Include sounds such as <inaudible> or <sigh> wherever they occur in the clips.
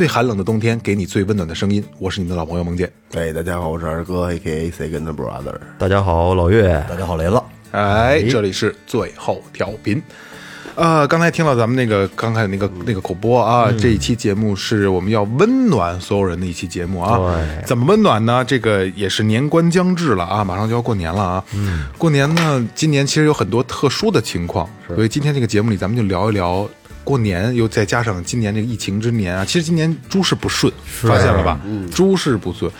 最寒冷的冬天，给你最温暖的声音。我是你们的老朋友孟健。哎，大家好，我是二哥，A.K.A. Second Brother。大家好，老岳。大家好，雷子。哎，这里是最后调频。呃，刚才听到咱们那个刚才那个那个口播啊，这一期节目是我们要温暖所有人的一期节目啊。对怎么温暖呢？这个也是年关将至了啊，马上就要过年了啊。嗯，过年呢，今年其实有很多特殊的情况，所以今天这个节目里，咱们就聊一聊。过年又再加上今年这个疫情之年啊，其实今年诸事不顺，发现了吧？诸事不顺，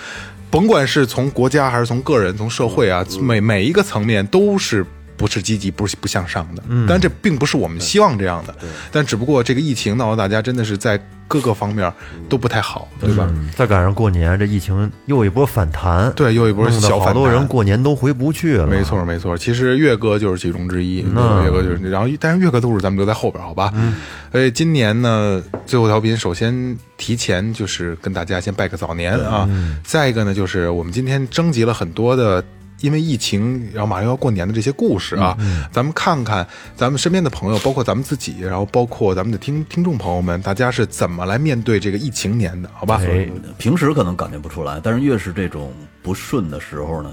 甭管是从国家还是从个人、从社会啊，每每一个层面都是不是积极、不是不向上的。当然，这并不是我们希望这样的，但只不过这个疫情闹得大家真的是在各个方面都不太好，对吧？嗯再赶上过年，这疫情又一波反弹，对，又一波小反弹。好多人过年都回不去了。没错，没错。其实岳哥就是其中之一，嗯岳哥就是，然后但是岳哥的故事咱们留在后边，好吧？嗯。所以今年呢，最后调频首先提前就是跟大家先拜个早年啊。再一个呢，就是我们今天征集了很多的。因为疫情，然后马上要过年的这些故事啊，咱们看看咱们身边的朋友，包括咱们自己，然后包括咱们的听听众朋友们，大家是怎么来面对这个疫情年的，好吧？哎，平时可能感觉不出来，但是越是这种不顺的时候呢，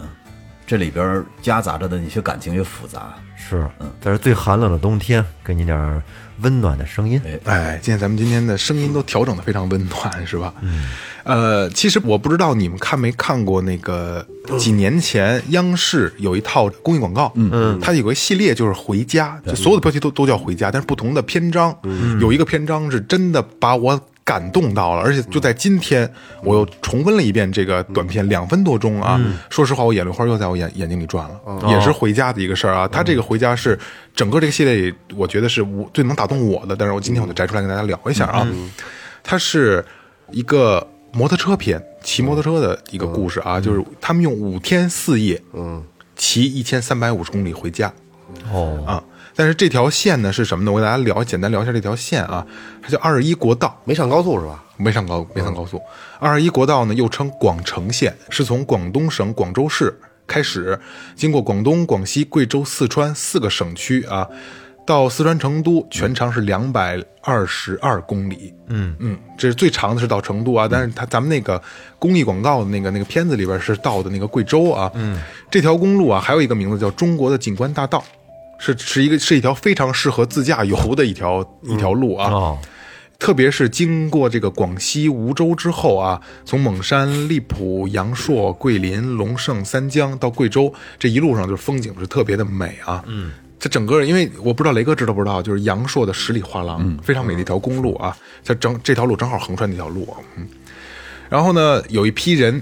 这里边夹杂着的那些感情越复杂。是，嗯在这最寒冷的冬天，给你点温暖的声音。哎，今天咱们今天的声音都调整的非常温暖，是吧？嗯，呃，其实我不知道你们看没看过那个几年前央视有一套公益广告，嗯嗯，它有个系列就是回家，就所有的标题都都叫回家，但是不同的篇章，有一个篇章是真的把我。感动到了，而且就在今天，我又重温了一遍这个短片，两分多钟啊。说实话，我眼泪花又在我眼眼睛里转了，也是回家的一个事儿啊。他这个回家是整个这个系列里，我觉得是我最能打动我的。但是我今天我就摘出来跟大家聊一下啊。它是一个摩托车片，骑摩托车的一个故事啊，就是他们用五天四夜，嗯，骑一千三百五十公里回家。哦，啊。但是这条线呢是什么呢？我给大家聊，简单聊一下这条线啊，它叫二十一国道，没上高速是吧？没上高，没上高速。二十一国道呢又称广城线，是从广东省广州市开始，经过广东、广西、贵州、四川四个省区啊，到四川成都，全长是两百二十二公里。嗯嗯，这是最长的是到成都啊，但是它咱们那个公益广告的那个那个片子里边是到的那个贵州啊。嗯，这条公路啊还有一个名字叫中国的景观大道。是是一个是一条非常适合自驾游的一条一条路啊，哦，特别是经过这个广西梧州之后啊，从蒙山、荔浦、阳朔、桂林、龙胜、三江到贵州，这一路上就是风景是特别的美啊。嗯，这整个因为我不知道雷哥知道不知道，就是阳朔的十里画廊，非常美的一条公路啊，它整这条路正好横穿那条路啊。嗯，然后呢，有一批人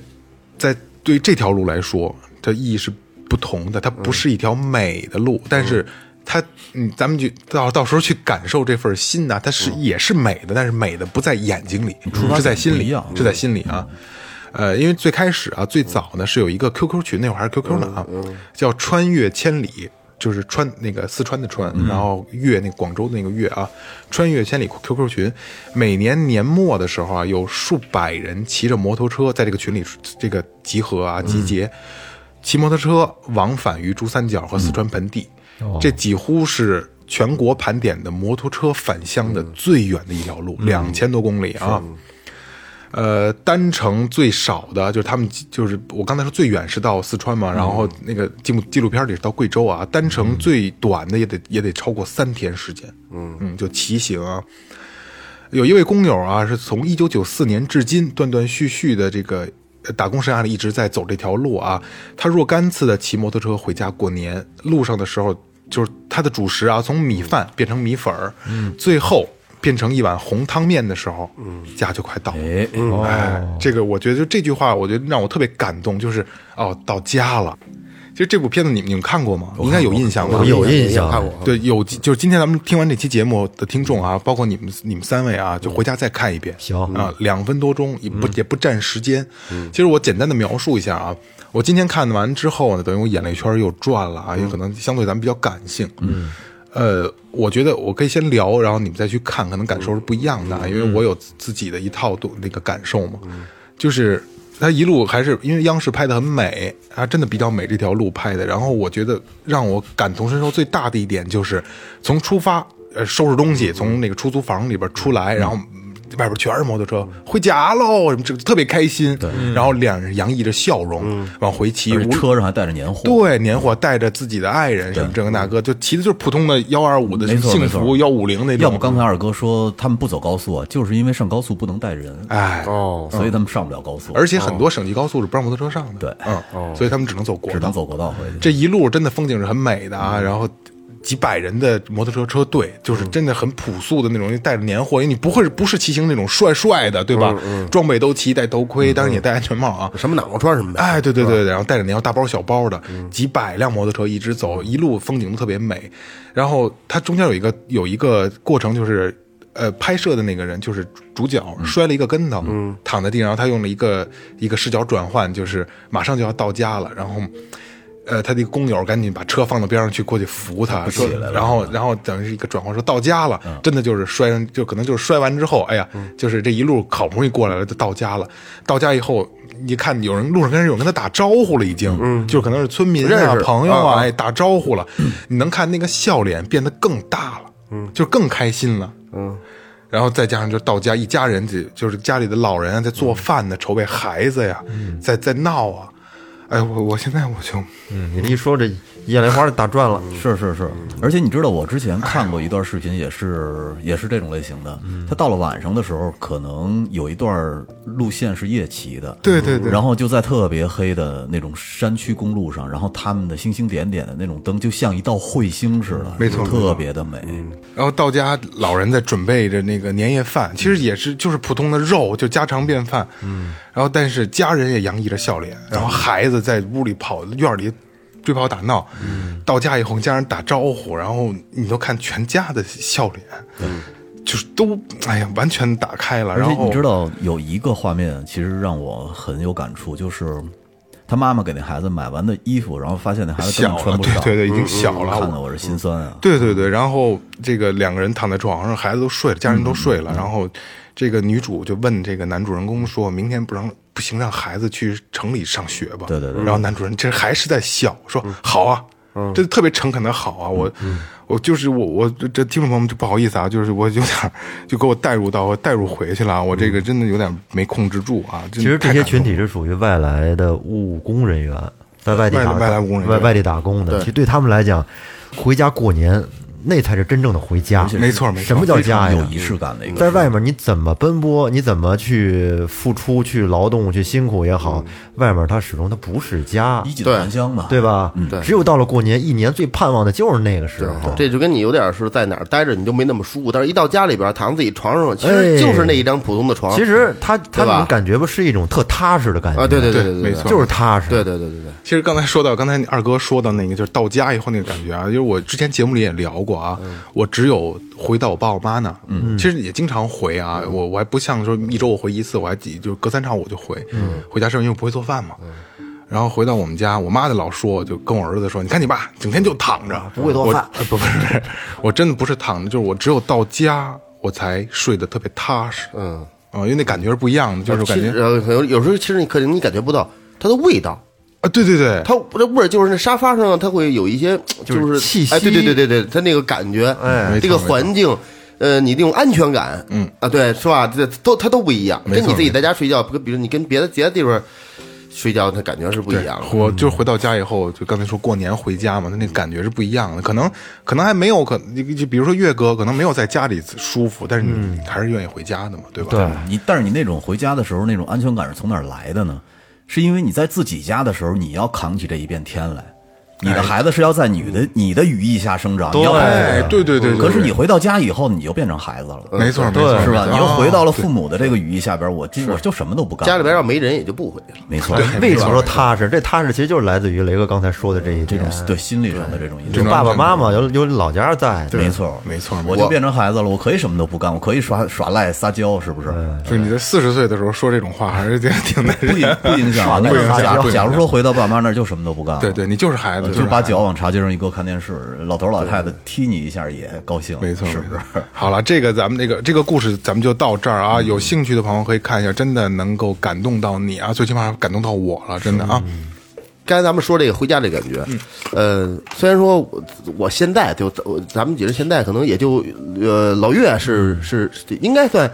在对这条路来说，它意义是。不同的，它不是一条美的路，但是它，嗯，咱们就到到时候去感受这份心呐、它是也是美的，但是美的不在眼睛里，是在心里是在心里啊。呃，因为最开始啊，最早呢是有一个 QQ 群，那会儿还是 QQ 呢啊，叫穿越千里，就是穿那个四川的川，然后越那广州的那个越啊，穿越千里 QQ 群，每年年末的时候啊，有数百人骑着摩托车在这个群里这个集合啊集结。骑摩托车往返于珠三角和四川盆地，这几乎是全国盘点的摩托车返乡的最远的一条路，两千多公里啊。呃，单程最少的就是他们就是我刚才说最远是到四川嘛，然后那个纪录纪录片里是到贵州啊，单程最短的也得也得超过三天时间，嗯。嗯，就骑行啊。有一位工友啊，是从一九九四年至今断断续续的这个打工生涯里一直在走这条路啊。他若干次的骑摩托车回家过年，路上的时候就是他的主食啊，从米饭变成米粉儿，嗯，最后变成一碗红汤面的时候，嗯，家就快到了。哎，哎，这个我觉得就这句话，我觉得让我特别感动，就是哦，到家了。其实这部片子你们你们看过吗？应该有印象吧？有印象看过。对，有就是今天咱们听完这期节目的听众啊，包括你们你们三位啊，就回家再看一遍。行啊，两分多钟也不也不占时间。其实我简单的描述一下啊，我今天看完之后呢，等于我眼泪圈又转了啊，也可能相对咱们比较感性。嗯。呃，我觉得我可以先聊，然后你们再去看，可能感受是不一样的啊，因为我有自己的一套度那个感受嘛。就是他一路还是因为央视拍的很美他，真的比较美这条路拍的。然后我觉得让我感同身受最大的一点就是从出发呃收拾东西，从那个出租房里边出来，然后。外边全是摩托车，回家喽！什么这特别开心，然后脸上洋溢着笑容往回骑，车上还带着年货，对，年货带着自己的爱人什么这个那个，就骑的就是普通的幺二五的没错没幸福错。幺五零那种。要不刚才二哥说他们不走高速啊，就是因为上高速不能带人，哎，哦，所以他们上不了高速，而且很多省级高速是不让摩托车上的，对。嗯，所以他们只能走国道。只能。走国道回去。这一路真的风景是很美的啊，然后。几百人的摩托车车队，就是真的很朴素的那种，带着年货，因为你不会不是骑行那种帅帅的，对吧？装备都齐，戴头盔，当然也戴安全帽啊。什么脑袋穿什么呗。哎，对对对对，然后带着年货大包小包的，几百辆摩托车一直走，一路风景都特别美。然后它中间有一个有一个过程，就是呃，拍摄的那个人就是主角摔了一个跟头，躺在地上，然后他用了一个一个视角转换，就是马上就要到家了，然后。呃，他的一个工友赶紧把车放到边上去，过去扶他，说，然后，然后等于是一个转换，说到家了，真的就是摔上，就可能就是摔完之后，哎呀，就是这一路好不容易过来了，就到家了。到家以后，一看有人路上跟人有跟他打招呼了，已经，嗯，就可能是村民啊、朋友啊，啊哎，打招呼了，你能看那个笑脸变得更大了，嗯，就更开心了，嗯。然后再加上就到家，一家人就就是家里的老人啊，在做饭呢，筹备孩子呀，在在闹啊，哎，我我现在我就嗯，你这一说这眼泪花打转了，是是是，而且你知道，我之前看过一段视频，也是也是这种类型的。他到了晚上的时候，可能有一段路线是夜骑的，对对对。然后就在特别黑的那种山区公路上，然后他们的星星点点的那种灯，就像一道彗星似的，没错没错。特别的美。然后到家，老人在准备着那个年夜饭，其实也是就是普通的肉，就家常便饭。嗯，然后但是家人也洋溢着笑脸，然后孩子在屋里跑院里追跑打闹，到家以后跟家人打招呼，然后你都看全家的笑脸，就是都哎呀完全打开了。然后你知道有一个画面，其实让我很有感触，就是他妈妈给那孩子买完的衣服，然后发现那孩子根小了，本穿不上，对对对，已经小了。看得我是心酸啊。对对对，然后这个两个人躺在床上，孩子都睡了，家人都睡了，然后这个女主就问这个男主人公说：“明天不让不行，让孩子去城里上学吧？”对对对然后男主人这还是在笑，说：“好啊。”这特别诚恳的好啊，我我就是我我这这听众朋友们就不好意思啊，就是我有点就给我带入到带入回去了啊，我这个真的有点没控制住啊。其实这些群体是属于外来的务工人员，在外地打外外来务工人员外外地打工的。其实对他们来讲，回家过年那才是真正的回家。没错没错什么叫家呀？有仪式感的一个，在外面你怎么奔波，你怎么去付出、去劳动、去辛苦也好，外面它始终它不是家，衣锦还乡嘛，对吧？对。只有到了过年，一年最盼望的就是那个时候。这就跟你有点是在哪儿待着你就没那么舒服，但是一到家里边躺自己床上，其实哎。就是那一张普通的床。其实他他那种感觉吧，是一种特踏实的感觉。啊，对对对对。对，没错就是踏实。对对对对对，其实刚才说到，刚才二哥说到那个，就是到家以后那个感觉啊，因为我之前节目里也聊过啊，我只有回到我爸我妈那儿，嗯，其实也经常回啊，我我还不像说一周我回一次，我还几就是隔三差五就回，嗯，回家是因为不会做饭嘛，然后回到我们家，我妈就老说，就跟我儿子说，你看你爸整天就躺着，不会做饭。呃 <laughs> 不 <laughs> 不是，我真的不是躺着，就是我只有到家我才睡得特别踏实，嗯，啊，因为那感觉是不一样的，就是感觉呃有有时候其实你可能你感觉不到它的味道，啊，对对对，它这味儿就是那沙发上它会有一些就是气息。哎，对对对对对，它那个感觉，哎这个环境。呃，你那种安全感，嗯。啊，对，是吧？这都它都不一样，跟你自己在家睡觉，跟比如你跟别的别的地方睡觉，的感觉是不一样的。我就是回到家以后，就刚才说过年回家嘛，他那感觉是不一样的。可能可能还没有可，就比如说岳哥，可能没有在家里舒服，但是你还是愿意回家的嘛，对吧？对你但是你那种回家的时候那种安全感是从哪儿来的呢？是因为你在自己家的时候，你要扛起这一片天来，你的孩子是要在你的你的羽翼下生长，你要保护哎，对对对对。可是你回到家以后，你就变成孩子了，没错没错，是吧？你又回到了父哦母的这个羽翼下边，我今我就什么都不干。家里边要没人也就不回去了。没错，为什么说踏实？这踏实其实就是来自于雷哥刚才说的这一这种对心理上的这种因素？有爸爸妈妈，有有老家在，没错，没错我就变成孩子了，我可以什么都不干，我可以耍耍赖撒娇，是不是？就你在四十岁的时候说这种话，还是挺挺难不影不影响 <laughs> 假不影响假如说回到爸妈那儿就什么都不干了，对对，你就是孩子，就是把脚往茶几上一搁，看电视，老头老太太踢你一下也高兴，没错，是不没错是？好了，这个咱们这个这个故事咱们就到这儿啊。有兴趣的朋友可以看一下，真的能够感动到你啊，最起码感动到我了，真的啊。刚才咱们说这个回家这感觉，呃，虽然说我我现在就我咱们几人现在可能也就呃老岳是是是应该算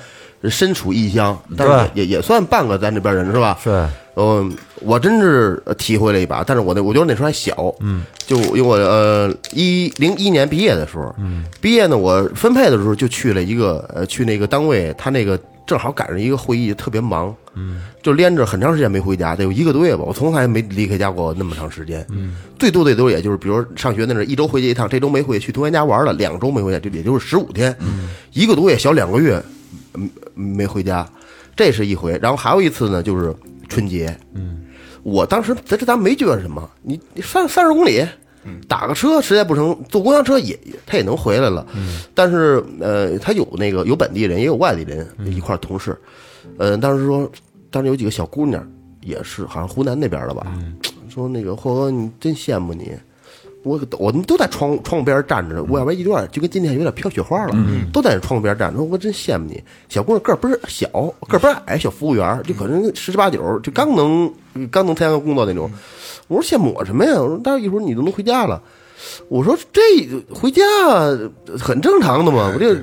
身处异乡，但是也也算半个咱这边人是吧？是嗯，我真是体会了一把，但是我那我觉得那时候还小，嗯，就因为我呃一零一年毕业的时候，嗯，毕业呢我分配的时候就去了一个呃去那个单位，他那个正好赶上一个会议，特别忙，嗯，就连着很长时间没回家，得有一个多月吧，我从来没离开家过那么长时间，嗯，最多最多也就是比如上学那阵儿一周回去一趟，这周没回去去同学家玩了，两周没回家，就也就是十五天，嗯，一个多月小两个月，嗯没回家，这是一回，然后还有一次呢，就是春节，嗯，我当时在这咱没觉得什么，你你三三十公里，打个车实在不成，坐公交车也也他也能回来了，但是呃，他有那个有本地人，也有外地人一块儿同事，呃，当时说当时有几个小姑娘也是好像湖南那边的吧，说那个霍哥你真羡慕你。我我们都在窗窗户边站着，我要不然一段就跟今天有点飘雪花了，都在窗户边站着。说我真羡慕你，小姑娘个儿不是小，个儿不是矮，小服务员就可能十之八九，就刚能刚能参加工作那种。我说羡慕我什么呀？我说待会儿一会儿你都能回家了。我说这回家很正常的嘛，我这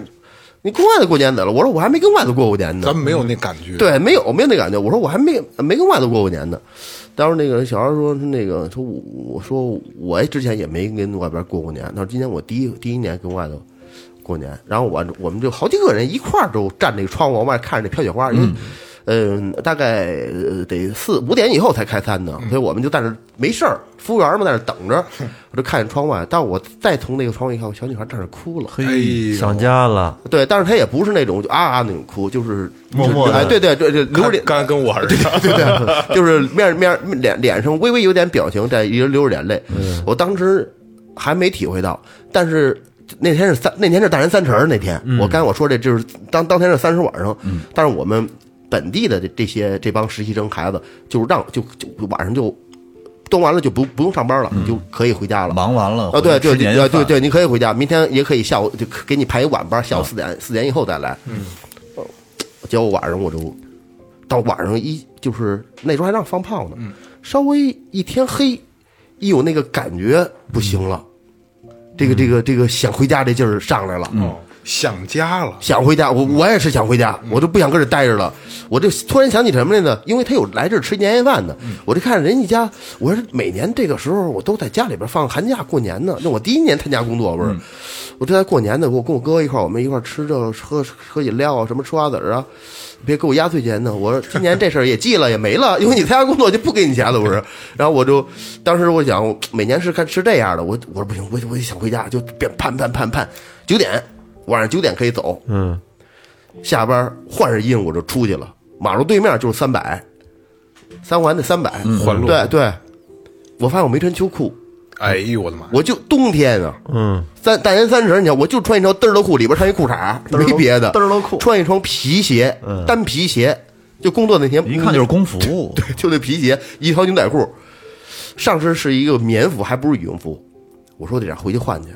你跟外头过年得了。我说我还没跟外头过过年呢，咱们没有那感觉，对，没有没有那感觉。我说我还没没跟外头过过年呢。当时那个小孩说那个说我我说我之前也没跟外边过过年，他说今年我第一第一年跟外头过年，然后我我们就好几个人一块儿都站那个窗户往外看着那飘雪花，因为。嗯，大概呃得四五点以后才开餐呢，所以我们就在那儿没事儿，服务员嘛在那儿等着，<laughs> 我就看见窗外。但我再从那个窗外一看，我小女孩在那哭了。哎呦，想家了，对，但是她也不是那种就啊啊那种哭，就是默默的哎，对对对对，流着脸，刚才跟我儿子一样，对对，<laughs> 就是面面脸脸上微微有点表情，在一直流着眼泪。我当时还没体会到，但是那天是三那天是大年三十儿那天，我刚才我说这就是当当天是三十晚上，但是我们本地的这这些这帮实习生孩子，就是让就就晚上就端完了就不不用上班了，你就可以回家了。忙完了啊，对对对对对，你可以回家，明天也可以下午就给你排一晚班，下午四点四点以后再来。嗯，结果晚上我就到晚上一就是那时候还让放炮呢，稍微一天黑，一有那个感觉不行了，这个这个这个想回家这劲儿上来了。哦，想家了，想回家，我我也是想回家，我就不想搁这待着了。我就突然想起什么来呢？因为他有来这儿吃年夜饭的，我就看人家家，我说每年这个时候我都在家里边放寒假过年呢。那我第一年参加工作不是，我这在过年呢，我跟我哥一块儿，我们一块儿吃这个喝喝饮料啊，什么吃瓜子儿啊，别给我压岁钱呢。我说今年这事儿也记了，也没了，因为你参加工作就不给你钱了，不是？然后我就当时我想，每年是看是这样的，我我说不行，我我也想回家，就变盼盼盼盼，九点晚上九点可以走，嗯，下班换上衣服我就出去了，马路对面就是三百，三环的三百，环路。对对，我发现我没穿秋裤，哎呦我的妈！我就冬天啊，嗯，三大年三十，你看我就穿一条嘚儿的裤，里边穿一裤衩，没别的，嘚儿的裤。穿一双皮鞋，单皮鞋，就工作那天一看就是工服，<laughs> 对就那皮鞋，一条牛仔裤，上身是一个棉服，还不是羽绒服。我说得让回去换去，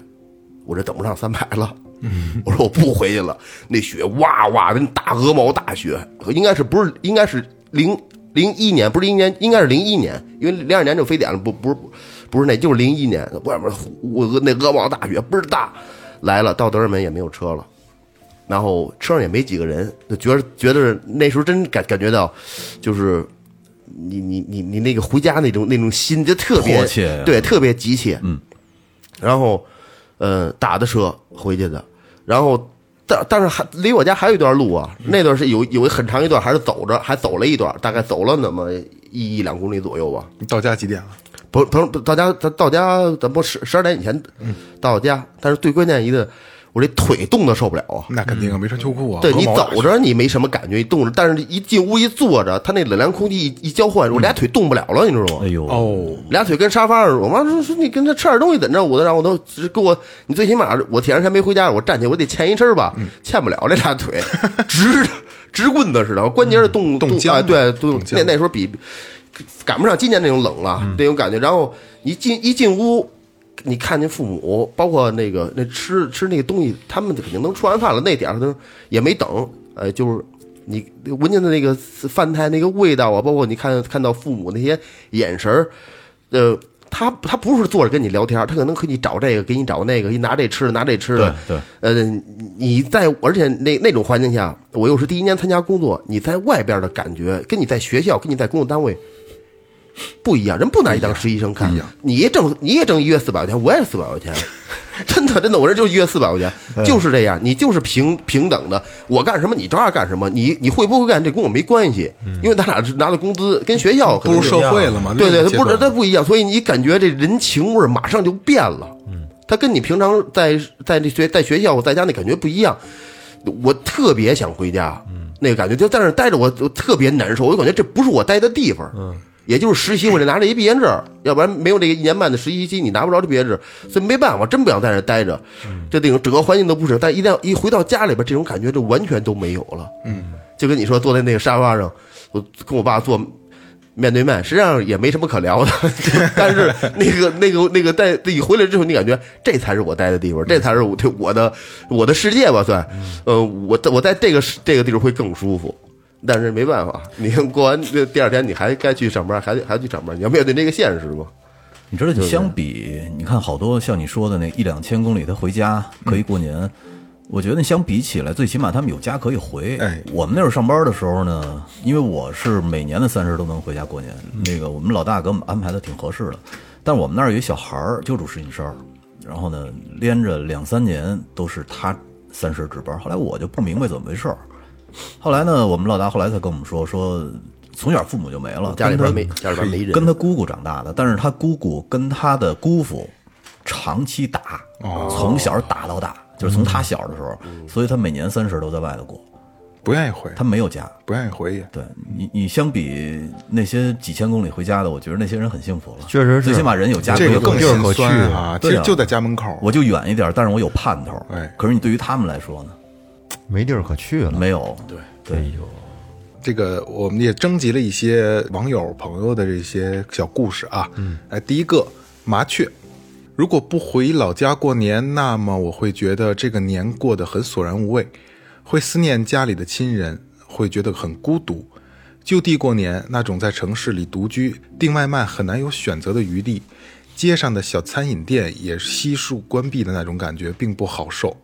我这等不上三百了。<laughs> 我说我不回去了，那雪哇哇的，那大鹅毛大雪，应该是不是应该是零零一年，不是零年，应该是零一年，因为零二年就非典了，不不是不是那，就是零一年，外面我那鹅毛大雪倍儿大，来了到德胜门也没有车了。然后车上也没几个人，就觉得觉得那时候真感感觉到，就是你你你你那个回家那种那种心就特别对，特别急切。嗯，然后呃打的车回去的，然后但但是还离我家还有一段路啊，那段是有有很长一段还是走着，还走了一段，大概走了那么一一两公里左右吧。你到家几点了？不不到家，咱到家咱不十十二点以前到家，但是最关键一个，我这腿冻得受不了啊。那肯定啊，没穿秋裤啊。对你走着你没什么感觉，你冻着，但是一进屋一坐着，他那冷凉空气一一交换，我俩腿冻不了了，你知道吗？哎呦，哦，俩腿跟沙发上，我妈说说你跟他吃点东西怎着？我都让我都只给我，你最起码我铁两天没回家，我站起来我得欠一身吧，欠不了这俩腿，<laughs> 直直棍子似的，关节儿冻冻僵对，冻冻僵那那时候比赶不上今年那种冷了，那种感觉。然后一进一进屋，你看见父母，包括那个那吃吃那个东西，他们肯定能吃完饭了，那点儿都也没等，呃，就是你闻见的那个饭菜那个味道啊，包括你看看到父母那些眼神儿，呃。他他不是坐着跟你聊天，他可能给你找这个，给你找那个，给你拿这吃的，拿这吃的。对呃，你在而且那那种环境下，我又是第一年参加工作，你在外边的感觉跟你在学校，跟你在工作单位不一样，人不拿你当实习生看，你也挣你也挣一月四百块钱，我也是四百块钱，<laughs> 真的真的，我这就一月四百块钱，就是这样，你就是平平等的，我干什么你照样干什么，你你会不会干这跟我没关系，因为咱俩是拿的工资跟学校可步入社会了嘛？对对，不是另一个阶段。它不一样，所以你感觉这人情味儿马上就变了。嗯，他跟你平常在在这学在学校在家那感觉不一样。我特别想回家，嗯，那个感觉就在那待着，我我特别难受，我就感觉这不是我待的地方。嗯，也就是实习，我得拿着一毕业证，要不然没有这个一年半的实习期，你拿不着这毕业证，所以没办法，真不想在这待着。这那种整个环境都不是，但一旦一回到家里边，这种感觉就完全都没有了。嗯，就跟你说坐在那个沙发上，我跟我爸坐面对面，实际上也没什么可聊的，<laughs> 但是那个那个那个在你回来之后，你感觉这才是我待的地方，这才是我我的我的世界吧，算，呃，我我在这个这个地方会更舒服。但是没办法，<laughs> 你看过完这第二天，你还该去上班，还得还得去上班，你要面对这个现实嘛。你知道，就相比，你看好多像你说的那一两千公里，他回家可以过年。我觉得相比起来，最起码他们有家可以回。哎我们那时候上班的时候呢，因为我是每年的三十都能回家过年，那个我们老大给我们安排的挺合适的。但是我们那儿有一小孩儿就住石景山儿，然后呢，连着两三年都是他三十值班。后来我就不明白怎么回事儿。后来呢，我们老大后来才跟我们说，说从小父母就没了，家里边没家里边没人，跟他姑姑长大的，但是他姑姑跟他的姑父长期打，从小打到大，就是从他小的时候，所以他每年三十都在外头过，不愿意回，他没有家。不愿意回也。对你，你相比那些几千公里回家的，我觉得那些人很幸福了。确实是最起码人有家这个更心酸去啊！其对啊实就在家门口。我就远一点，但是我有盼头。哎可是你对于他们来说呢，没地儿可去了。没有。对对，这个我们也征集了一些网友朋友的这些小故事啊。嗯，哎，第一个麻雀，如果不回老家过年，那么我会觉得这个年过得很索然无味，会思念家里的亲人，会觉得很孤独。就地过年，那种在城市里独居、订外卖很难有选择的余地，街上的小餐饮店也悉数关闭的那种感觉，并不好受。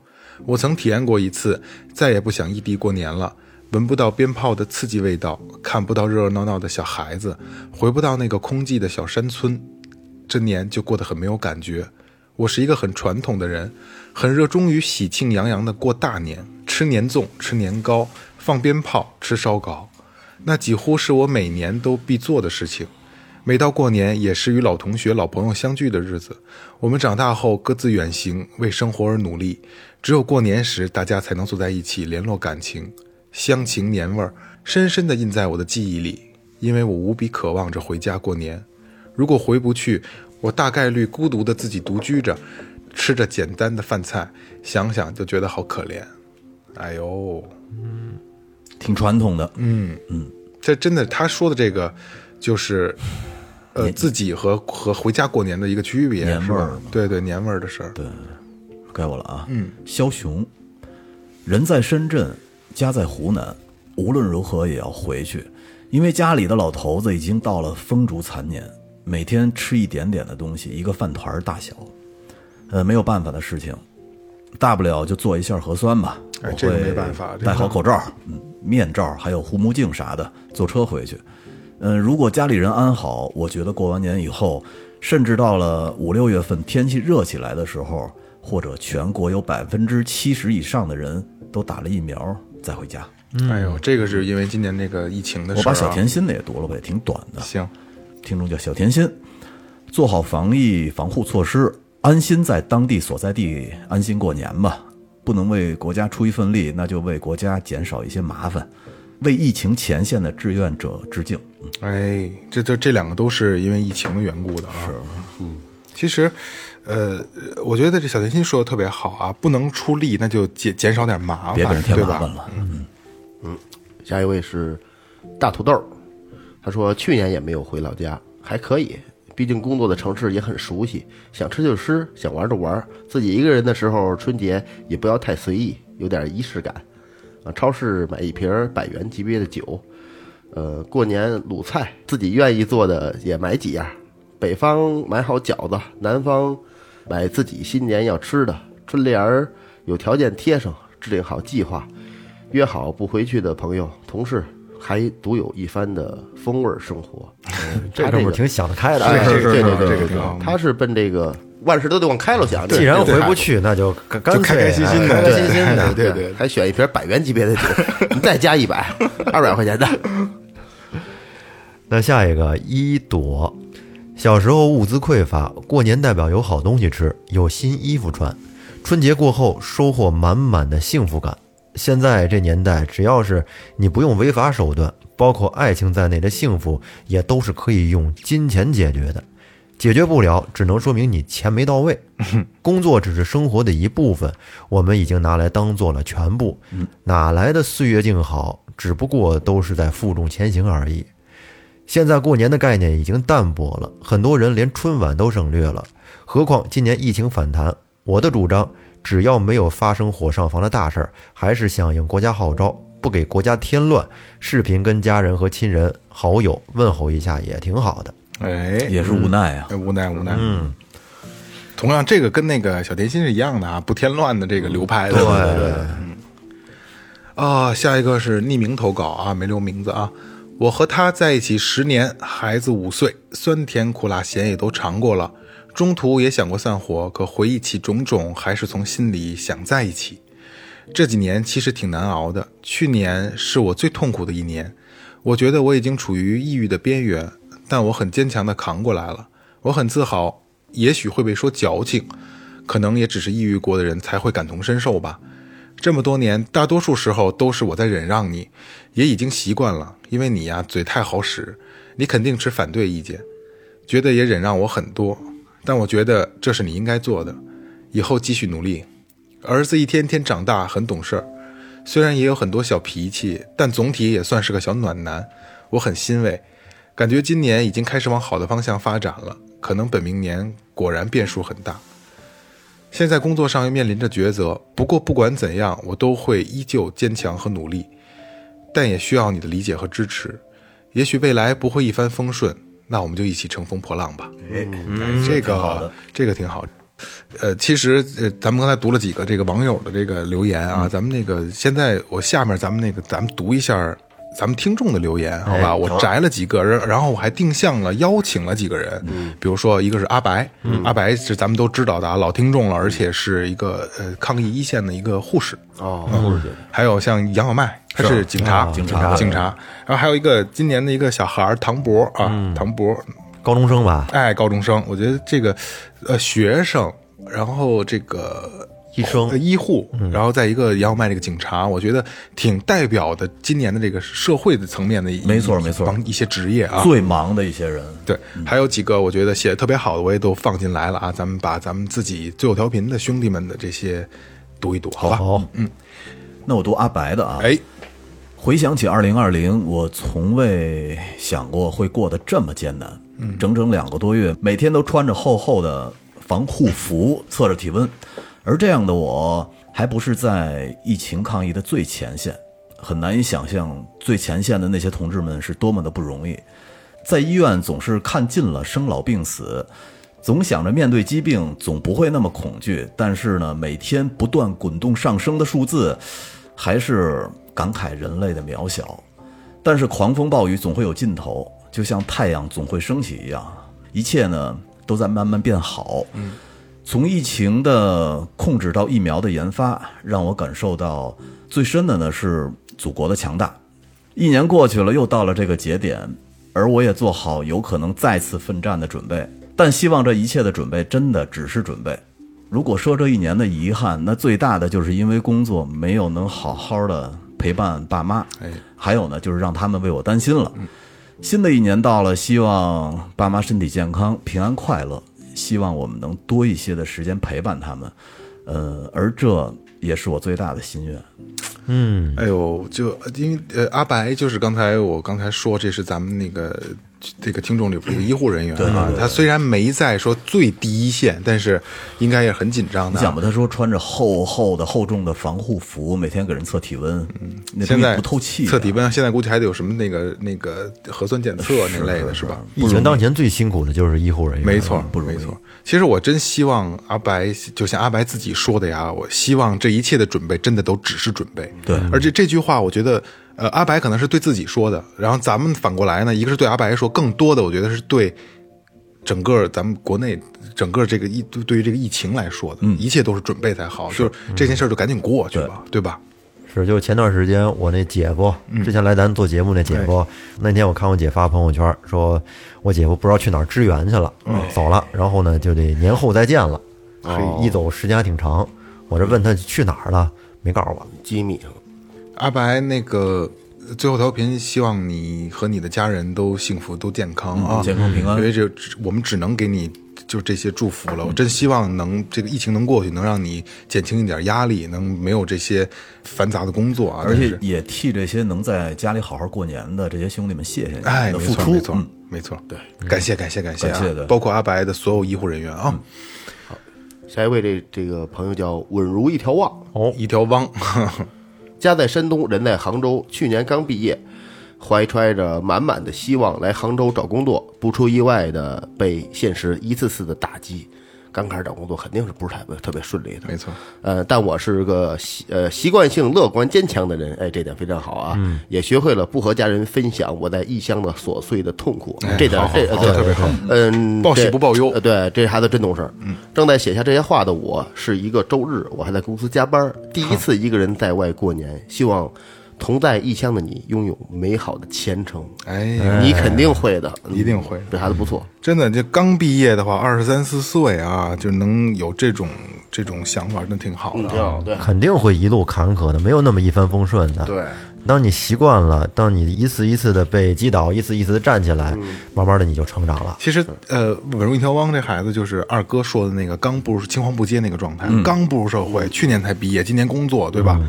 我曾体验过一次，再也不想异地过年了。闻不到鞭炮的刺激味道，看不到热热闹闹的小孩子，回不到那个空寂的小山村，这年就过得很没有感觉。我是一个很传统的人，很热衷于喜庆洋洋的过大年，吃年粽、吃年糕、放鞭炮、吃烧糕，那几乎是我每年都必做的事情。每到过年，也是与老同学、老朋友相聚的日子。我们长大后各自远行，为生活而努力。只有过年时，大家才能坐在一起联络感情，乡情年味儿深深地印在我的记忆里。因为我无比渴望着回家过年。如果回不去，我大概率孤独的自己独居着，吃着简单的饭菜，想想就觉得好可怜。哎呦，挺传统的。嗯嗯这真的，他说的这个就是，呃，自己和和回家过年的一个区别，年味儿嘛？对对，年味儿的事儿。对，该我了啊。嗯，枭雄，人在深圳，家在湖南，无论如何也要回去，因为家里的老头子已经到了风烛残年，每天吃一点点的东西，一个饭团儿大小，呃，没有办法的事情，大不了就做一下核酸吧。我哎这个会没办法戴好口罩，嗯，面罩，还有护目镜啥的，坐车回去。嗯，如果家里人安好，我觉得过完年以后，甚至到了五六月份天气热起来的时候，或者全国有百分之七十以上的人都打了疫苗再回家。哎呦，这个是因为今年那个疫情的事。我把小甜心的也读了吧，也挺短的。行，听众叫小甜心，做好防疫防护措施，安心在当地所在地安心过年吧。不能为国家出一份力，那就为国家减少一些麻烦，为疫情前线的志愿者致敬。哎，这这这两个都是因为疫情的缘故的啊。是，嗯，其实，呃，我觉得这小甜心说的特别好啊，不能出力，那就减减少点麻烦，别给人添对吧？麻烦了。嗯，下一位是大土豆，他说去年也没有回老家，还可以，毕竟工作的城市也很熟悉，想吃就吃，想玩就玩。自己一个人的时候，春节也不要太随意，有点仪式感。啊，超市买一瓶百元级别的酒，呃，过年卤菜自己愿意做的也买几样。北方买好饺子，南方买自己新年要吃的。春联儿有条件贴上，制定好计划。约好不回去的朋友、同事，还独有一番的风味儿生活。这哥们儿挺想得开的。哎是是对对对是这个挺好他是奔这个万事都得往开了想。既然回不去，那就干干脆开开心心的哎开开心心的。对对还选一瓶百元级别的酒，你再加一百，二百块钱的。<laughs> 那下一个一朵，小时候物资匮乏，过年代表有好东西吃，有新衣服穿。春节过后收获满满的幸福感。现在这年代，只要是你不用违法手段，包括爱情在内的幸福，也都是可以用金钱解决的。解决不了，只能说明你钱没到位。<laughs> 工作只是生活的一部分，我们已经拿来当做了全部。哪来的岁月静好？只不过都是在负重前行而已。现在过年的概念已经淡薄了，很多人连春晚都省略了。何况今年疫情反弹，我的主张，只要没有发生火上房的大事儿，还是响应国家号召，不给国家添乱，视频跟家人和亲人好友问候一下也挺好的。哎，也是无奈啊。哎无奈无奈。嗯，同样这个跟那个小甜心是一样的啊，不添乱的这个流派的。对对。嗯。啊，下一个是匿名投稿啊，没留名字啊。我和他在一起十年，孩子五岁，酸甜苦辣咸也都尝过了，中途也想过散伙，可回忆起种种，还是从心里想在一起。这几年其实挺难熬的，去年是我最痛苦的一年，我觉得我已经处于抑郁的边缘，但我很坚强的扛过来了。我很自豪，也许会被说矫情，可能也只是抑郁过的人才会感同身受吧。这么多年，大多数时候都是我在忍让你，也已经习惯了，因为你呀嘴太好使，你肯定持反对意见，觉得也忍让我很多，但我觉得这是你应该做的，以后继续努力。儿子一天天长大，很懂事儿，虽然也有很多小脾气，但总体也算是个小暖男，我很欣慰，感觉今年已经开始往好的方向发展了，可能本明年果然变数很大。现在工作上又面临着抉择，不过不管怎样，我都会依旧坚强和努力，但也需要你的理解和支持。也许未来不会一帆风顺，那我们就一起乘风破浪吧。哎，这个这个挺好。呃，其实呃，咱们刚才读了几个这个网友的这个留言啊，咱们那个现在我下面咱们那个咱们读一下咱们听众的留言，好吧？我摘了几个，然然后我还定向了邀请了几个人，比如说一个是阿白，阿白是咱们都知道的啊，老听众了，而且是一个呃抗疫一线的一个护士。哦，护士。还有像杨小麦，他是警察，警察，警察，然后还有一个今年的一个小孩唐博啊，唐博，高中生吧，哎，高中生，我觉得这个呃学生，然后这个医生。呃医护，然后再一个杨小麦这个警察，我觉得挺代表的今年的这个社会的层面的一，没错没错。帮一些职业啊，最忙的一些人，对，还有几个我觉得写的特别好的，我也都放进来了啊，咱们把咱们自己最后调频的兄弟们的这些读一读，好吧？好，嗯。那我读阿白的啊。哎，回想起二零二零，我从未想过会过得这么艰难。嗯。整整两个多月，每天都穿着厚厚的防护服，测着体温。而这样的我，还不是在疫情抗疫的最前线，很难以想象最前线的那些同志们是多么的不容易。在医院总是看尽了生老病死，总想着面对疾病总不会那么恐惧，但是呢，每天不断滚动上升的数字，还是感慨人类的渺小。但是狂风暴雨总会有尽头，就像太阳总会升起一样，一切呢都在慢慢变好。嗯，从疫情的控制到疫苗的研发，让我感受到最深的呢是祖国的强大。一年过去了，又到了这个节点，而我也做好有可能再次奋战的准备。但希望这一切的准备真的只是准备。如果说这一年的遗憾，那最大的就是因为工作没有能好好的陪伴 <laughs> 爸妈，哎，还有呢，就是让他们为我担心了。新的一年到了，希望爸妈身体健康、平安快乐，希望我们能多一些的时间陪伴他们，呃，而这也是我最大的心愿。嗯，哎呦，就因为呃，阿白就是刚才我刚才说，这是咱们那个这个听众里边的医护人员啊，他虽然没在说最第一线，但是应该也很紧张的啊。你想吧，他说穿着厚厚的、厚重的防护服，每天给人测体温，嗯现在不透气的，测体温，现在估计还得有什么那个那个核酸检测那类的，是吧？疫情当前最辛苦的就是医护人员，没错，不容错。其实我真希望阿白，就像阿白自己说的呀，我希望这一切的准备真的都只是准备。对而且这句话，我觉得，呃，阿白可能是对自己说的，然后咱们反过来呢，一个是对阿白说，更多的我觉得是对整个咱们国内整个这个疫对于这个疫情来说的，一切都是准备才好，就是这件事儿就赶紧过去吧，对吧？是，就前段时间我那姐夫，之前来咱做节目那姐夫，那天我看我姐发朋友圈，说我姐夫不知道去哪儿支援去了，走了，然后呢就得年后再见了，这一走时间还挺长。我这问他去哪儿了，没告诉我。机密。阿白，那个最后调频，希望你和你的家人都幸福、都健康啊，嗯健康平安。因为这我们只能给你就这些祝福了。我真希望能这个疫情能过去，能让你减轻一点压力，能没有这些繁杂的工作啊。而且也替这些能在家里好好过年的这些兄弟们谢谢你哎，没错，们的付出。没错嗯，没错，对，感谢感谢感谢啊。感谢对包括阿白的所有医护人员啊，下一位这这个朋友叫稳如一条旺，一条汪，家在山东，人在杭州，去年刚毕业，怀揣着满满的希望来杭州找工作，不出意外的被现实一次次的打击。刚开始找工作肯定是不是太特别顺利的，没错。呃，但我是个习呃习惯性乐观坚强的人，哎，这点非常好啊。嗯也学会了不和家人分享我在异乡的琐碎的痛苦，这点这特别好嗯，报喜不报忧呃对，这孩子真懂事正在写下这些话的我，是一个周日，我还在公司加班，第一次一个人在外过年，希望同在异乡的你拥有美好的前程。哎呀，你肯定会的，嗯一定会这孩子不错。真的，这刚毕业的话，二十三四岁啊，就能有这种这种想法，那挺好的对肯定会一路坎坷的，没有那么一帆风顺的。对，当你习惯了，当你一次一次的被击倒，一次一次的站起来，慢慢的你就成长了。其实，呃，稳如一条汪这孩子就是二哥说的那个刚步入青黄不接那个状态，刚步入社会，去年才毕业，今年工作，对吧？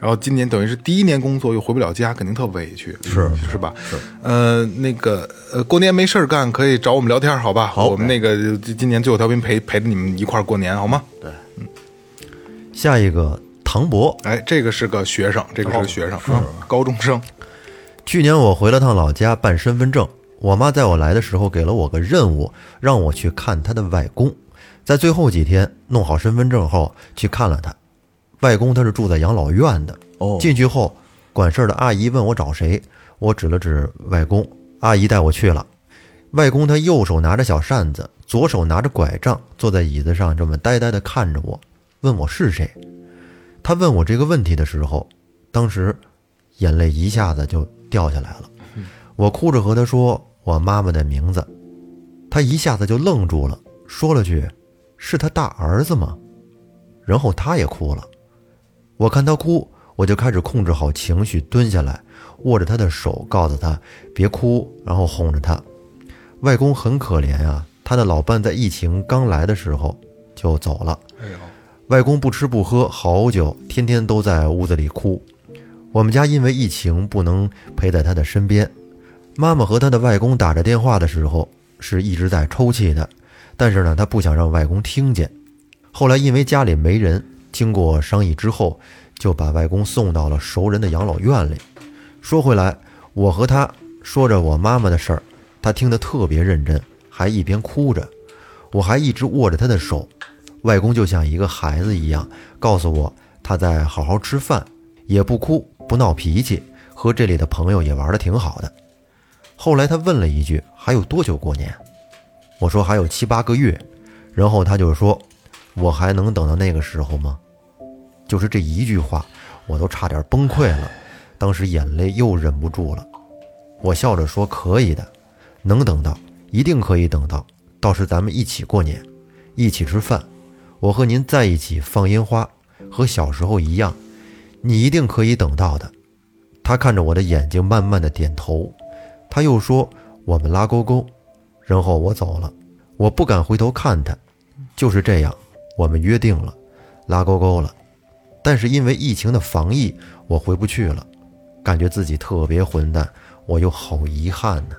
然后今年等于是第一年工作又回不了家，肯定特委屈，是是吧？是，呃，那个呃，过年没事儿干可以找我们聊天，好吧？好，我们那个今今年最后调频陪陪着你们一块儿过年，好吗？对，嗯下一个唐博，哎，这个是个学生，这个是个学生，啊，高中生，去年我回了趟老家办身份证，我妈在我来的时候给了我个任务，让我去看她的外公。在最后几天弄好身份证后，去看了他。外公他是住在养老院的。哦进去后，管事儿的阿姨问我找谁，我指了指外公，阿姨带我去了。外公他右手拿着小扇子，左手拿着拐杖，坐在椅子上，这么呆呆地看着我，问我是谁。他问我这个问题的时候，当时眼泪一下子就掉下来了。我哭着和他说我妈妈的名字，他一下子就愣住了，说了句：“是他大儿子吗？”然后他也哭了。我看他哭，我就开始控制好情绪，蹲下来，握着他的手，告诉他别哭，然后哄着他。外公很可怜啊，他的老伴在疫情刚来的时候就走了。哎呦，外公不吃不喝好久，天天都在屋子里哭。我们家因为疫情不能陪在他的身边，妈妈和他的外公打着电话的时候是一直在抽泣的，但是呢，他不想让外公听见。后来因为家里没人，经过商议之后，就把外公送到了熟人的养老院里。说回来，我和他说着我妈妈的事儿，他听得特别认真，还一边哭着。我还一直握着他的手，外公就像一个孩子一样，告诉我他在好好吃饭，也不哭不闹脾气，和这里的朋友也玩得挺好的。后来他问了一句：“还有多久过年？”我说：“还有七八个月。”然后他就说：“我还能等到那个时候吗？”就是这一句话，我都差点崩溃了，当时眼泪又忍不住了。我笑着说：“可以的，能等到，一定可以等到，倒是咱们一起过年，一起吃饭，我和您在一起放烟花，和小时候一样，你一定可以等到的。他看着我的眼睛，慢慢的点头。他又说：“我们拉勾勾。”然后我走了，我不敢回头看他。就是这样，我们约定了，拉勾勾了。但是因为疫情的防疫，我回不去了，感觉自己特别混蛋，我又好遗憾呢。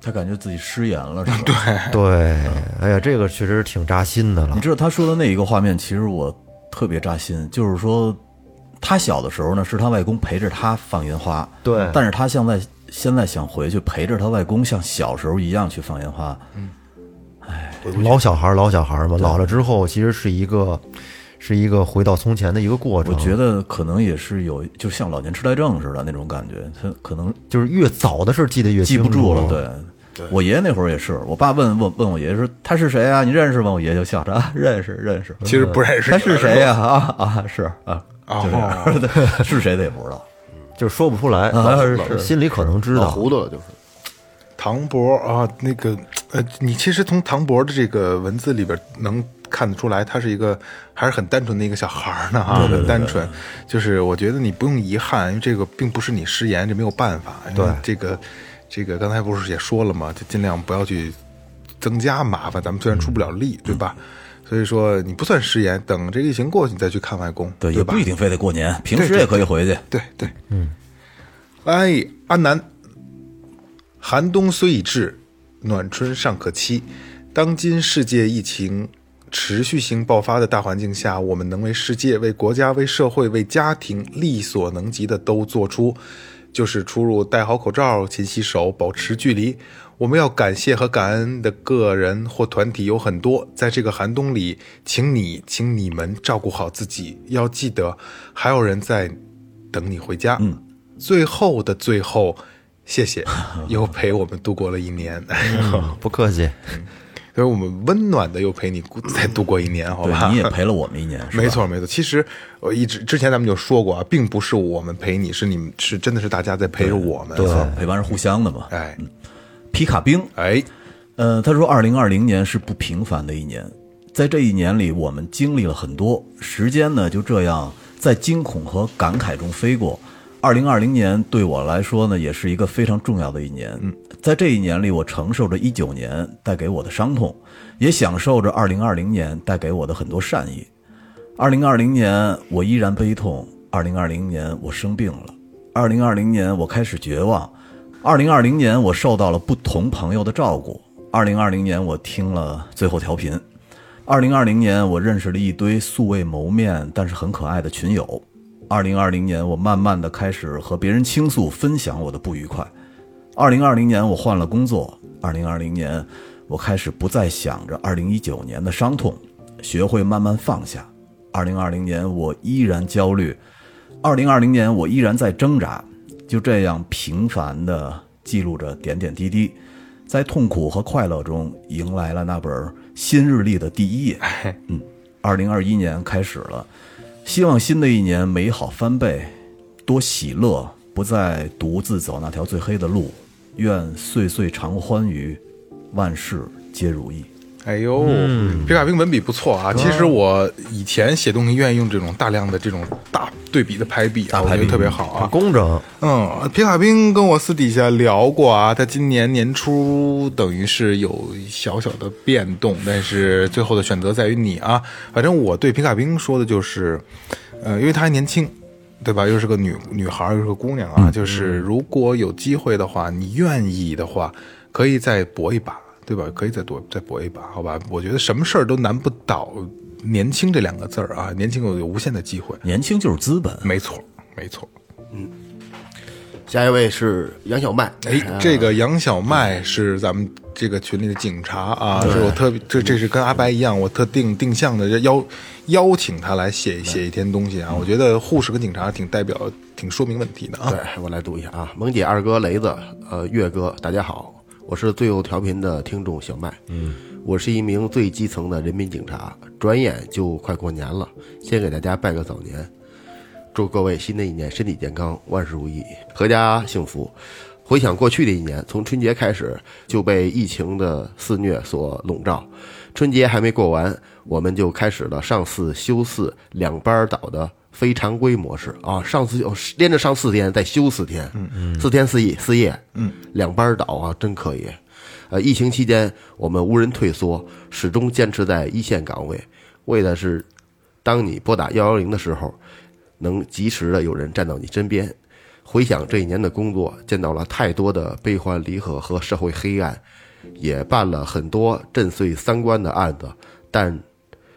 他感觉自己失言了，<laughs> 是吧？对，对，哎呀，这个确实挺扎心的了你。知道他说的那一个画面，其实我特别扎心，就是说，他小的时候呢，是他外公陪着他放烟花，对但是他现在现在想回去陪着他外公，像小时候一样去放烟花，老小孩儿，老小孩儿嘛，老了之后其实是一个，是一个回到从前的一个过程。我觉得可能也是有，就像老年痴呆症似的那种感觉，他可能就是越早的事儿记得越记不清楚住了。对，我爷爷那会儿也是，我爸问问问我爷爷说他是谁啊？你认识吗？我爷爷就笑着啊，认识认识。其实不认识他是谁呀？啊啊是啊，哦就这样，<laughs> <laughs> 对是谁的也不知道。就是说不出来，啊是心里可能知道。糊涂了就是。唐伯啊，那个 <tsk> 呃，你其实从唐伯的这个文字里边能看得出来，他是一个还是很单纯的一个小孩儿呢啊，很单纯。就是我觉得你不用遗憾，因为这个并不是你失言，这没有办法。对这个这个刚才不是也说了吗？就尽量不要去增加麻烦，咱们虽然出不了力，对吧？所以说你不算失言，等这个疫情过去，你再去看外公，对，对吧也不？一定非得过年，平时也可以回去。对对，嗯。哎，安南，寒冬虽已至，暖春尚可期。当今世界疫情持续性爆发的大环境下，我们能为世界、为国家、为社会、为家庭力所能及的都做出，就是出入戴好口罩、勤洗手、保持距离。我们要感谢和感恩的个人或团体有很多，在这个寒冬里，请你，请你们照顾好自己，要记得还有人在等你回家。嗯，最后的最后，谢谢，<laughs> 又陪我们度过了一年，不客气，所以我们温暖的又陪你再度过一年，好吧？你也陪了我们一年，<laughs> 没。错，没错。其实我一直之前咱们就说过啊，并不是我们陪你，是你们是真的是大家在陪着我们。对，陪伴是互相的嘛。哎皮卡兵，哎，呃，他说，二零二零年是不平凡的一年，在这一年里，我们经历了很多，时间呢就这样在惊恐和感慨中飞过。二零二零年对我来说呢，也是一个非常重要的一年。嗯，在这一年里，我承受着一九年带给我的伤痛，也享受着二零二零年带给我的很多善意。二零二零年，我依然悲痛；二零二零年，我生病了；二零二零年，我开始绝望；二零二零年，我受到了不同朋友的照顾；二零二零年，我听了最后调频；二零二零年，我认识了一堆素未谋面但是很可爱的群友；二零二零年，我慢慢的开始和别人倾诉、分享我的不愉快；二零二零年，我换了工作；二零二零年，我开始不再想着二零一九年的伤痛，学会慢慢放下。二零二零年，我依然焦虑；二零二零年，我依然在挣扎。就这样平凡的记录着点点滴滴，在痛苦和快乐中迎来了那本新日历的第一页。嗯，二零二一年开始了，希望新的一年美好翻倍，多喜乐，不再独自走那条最黑的路。愿岁岁常欢愉，万事皆如意。哎呦，皮卡兵文笔不错啊。其实我以前写东西愿意用这种大量的这种大对比的排比啊，我觉得特别好啊。工整。嗯，皮卡兵跟我私底下聊过啊，他今年年初等于是有小小的变动，但是最后的选择在于你啊。反正我对皮卡兵说的就是，呃，因为他还年轻，对吧？又是个女女孩，又是个姑娘啊，就是如果有机会的话，你愿意的话，可以再搏一把，对吧？可以再多再搏一把，好吧？我觉得什么事儿都难不倒年轻这两个字儿啊，年轻有有无限的机会，年轻就是资本，没错，没错。嗯下一位是杨小麦，哎，这个杨小麦是咱们这个群里的警察啊，是我特别这这是跟阿白一样，我特定定向的邀邀请他来写写一篇东西啊。我觉得护士跟警察挺代表、挺说明问题的啊。对我来读一下啊，萌姐、二哥、雷子，呃，月哥，大家好，我是最有调频的听众小麦。嗯，我是一名最基层的人民警察，转眼就快过年了，先给大家拜个早年，祝各位新的一年身体健康，万事如意，阖家幸福。回想过去的一年，从春节开始就被疫情的肆虐所笼罩。春节还没过完，我们就开始了上四休四两班倒的非常规模式啊！上四哦连着上四天，再休四天，嗯嗯，四天四夜四夜，嗯，两班倒啊，真可以。呃，疫情期间我们无人退缩，始终坚持在一线岗位，为的是当你拨打幺幺零的时候，能及时的有人站到你身边。回想这一年的工作，见到了太多的悲欢离合和社会黑暗，也办了很多震碎三观的案子，但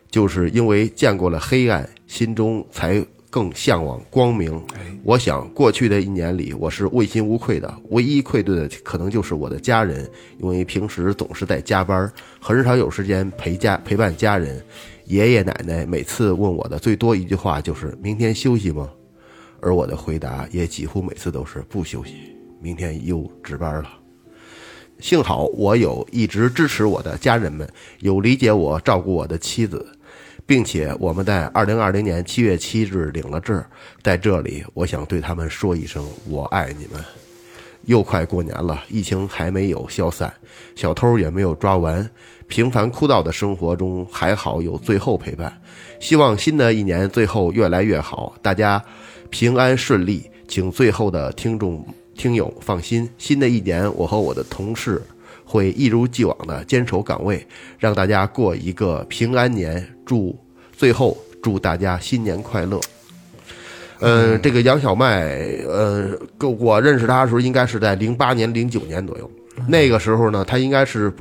就是因为见过了黑暗，心中才更向往光明。我想过去的一年里，我是问心无愧的，唯一愧对的可能就是我的家人，因为平时总是在加班，很少有时间陪家陪伴家人。爷爷奶奶每次问我的最多一句话就是：“明天休息吗？”而我的回答也几乎每次都是不休息，明天又值班了。幸好我有一直支持我的家人们，有理解我、照顾我的妻子，并且我们在二零二零年七月七日领了证。在这里，我想对他们说一声：我爱你们。又快过年了，疫情还没有消散，小偷也没有抓完，平凡枯燥的生活中还好有最后陪伴。希望新的一年最后越来越好，大家。平安顺利，请最后的听众听友放心。新的一年，我和我的同事会一如既往的坚守岗位，让大家过一个平安年。祝最后祝大家新年快乐。呃，这个杨小麦，呃，我认识他的时候应该是在零八年、零九年左右。那个时候呢，他应该是。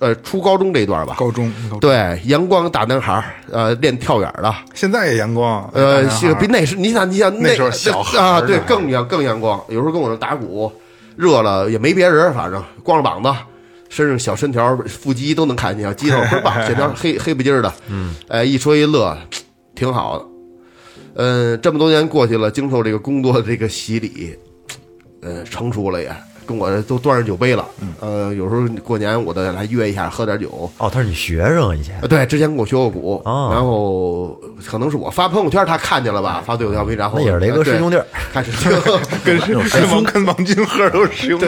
呃，初高中这一段吧，高中对阳光大男孩呃，练跳远的，现在也阳光，呃，比那时你想你想那时候小啊，对，更阳更阳光。有时候跟我这打鼓，热了也没别人，反正光着膀子，身上小身条，腹肌都能看见，肌肉倍儿棒，<laughs> 线条黑黑不筋的，嗯，哎，一说一乐，挺好的。嗯，这么多年过去了，经受这个工作的这个洗礼，呃，成熟了也。跟我都端上酒杯了，呃，有时候过年我再来约一下喝点酒。哦，他是你学生以前？对，之前跟我学过鼓，然后可能是我发朋友圈，他看见了吧，发对我调频，然后那也是雷哥师兄弟，<laughs> 开始 <laughs> 跟师兄跟王金鹤都是师兄弟，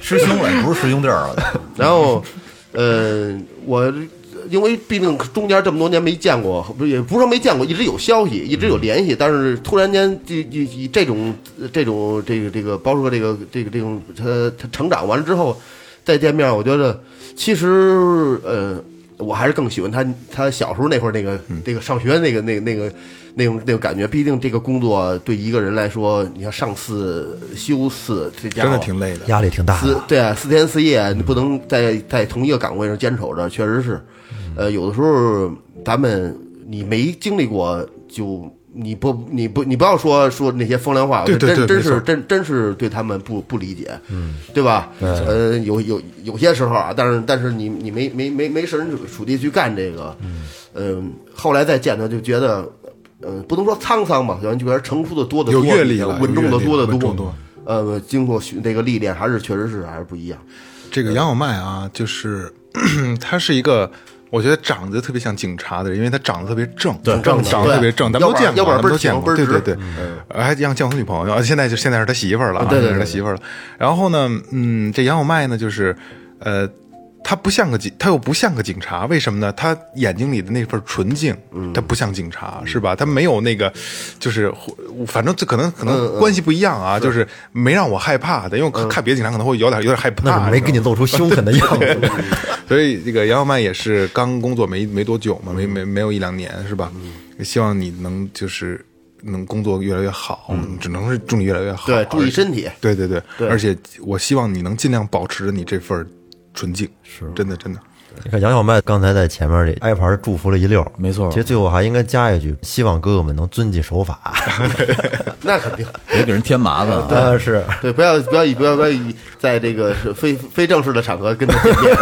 师兄了，不是师兄弟了。<laughs> 然后，呃，我。因为毕竟中间这么多年没见过，不也不是说没见过，一直有消息，一直有联系，但是突然间这这这种这种这个这个，包括这个这个这种他他成长完了之后再见面，我觉得其实呃，我还是更喜欢他他小时候那会儿那个那个上学那个那那个那种那种感觉。毕竟这个工作对一个人来说，你看上四休四，这家伙真的挺累的，压力挺大。四对啊，四天四夜，你不能在在同一个岗位上坚守着，确实是。呃，有的时候咱们你没经历过，就你不你不你不要说说那些风凉话，真真是真真是对他们不不理解，嗯，对吧？呃，有有有些时候啊，但是但是你你没没没没设身处地去干这个，嗯，后来再见他就觉得，呃，不能说沧桑吧，就觉得成熟的多的多，有阅历了，稳重的多的多，呃，经过那个历练，还是确实是还是不一样。这个杨小麦啊，就是 <clears throat> 他是一个。我觉得长得特别像警察的人，因为他长得特别正，正长得特别正，咱们都见过，咱们都见过，对对对，还让见我女朋友，现在就现在是他媳妇儿了，对对，是他媳妇儿了。然后呢，嗯，这杨小麦呢，就是，呃。他不像个警，他又不像个警察，为什么呢？他眼睛里的那份纯净，他不像警察，是吧？他没有那个，就是反正这可能可能关系不一样啊，就是没让我害怕的，因为看别的警察可能会有点有点害怕，没给你露出凶狠的样子。<laughs> 所以这个杨小曼也是刚工作没没多久嘛，没没没有一两年，是吧？希望你能就是能工作越来越好，只能是祝你越来越好，对，注意身体，对对对，而且我希望你能尽量保持着你这份。纯净是真的，真的。你看杨小麦刚才在前面这挨盘祝福了一溜，没错。其实最后还应该加一句，希望哥哥们能遵纪守法。<laughs> <laughs> 那肯定，别给人添麻烦。对，<laughs> 是对，不要不要以不要不要以在这个是非非正式的场合跟他见面。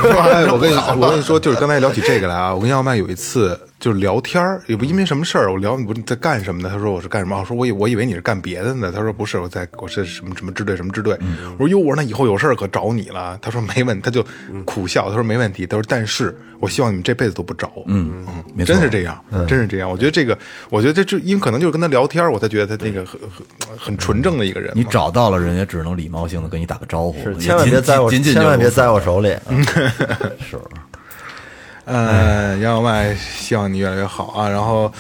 我跟你我跟你说，就是刚才聊起这个来啊，我跟杨小麦有一次就是聊天儿，也不因为什么事儿，我聊你不是在干什么呢？他说我是干什么？我说我以我以为你是干别的呢。他说不是，我在我是什么什么支队什么支队。我说哟，我说那以后有事儿可找你了。他说没问，他就苦笑，他说没问题。他说但是我希望你们这辈子都不找我。真是这样，真是这样。我觉得这个，我觉得这这因为可能就是跟他聊天儿，我才觉得他那个很很很纯正的一个人。你找到了，人也只能礼貌性的跟你打个招呼，是也千万别在我，仅仅千万别在我我手里。<laughs> 是。呃，杨小麦，希望你越来越好啊。然后，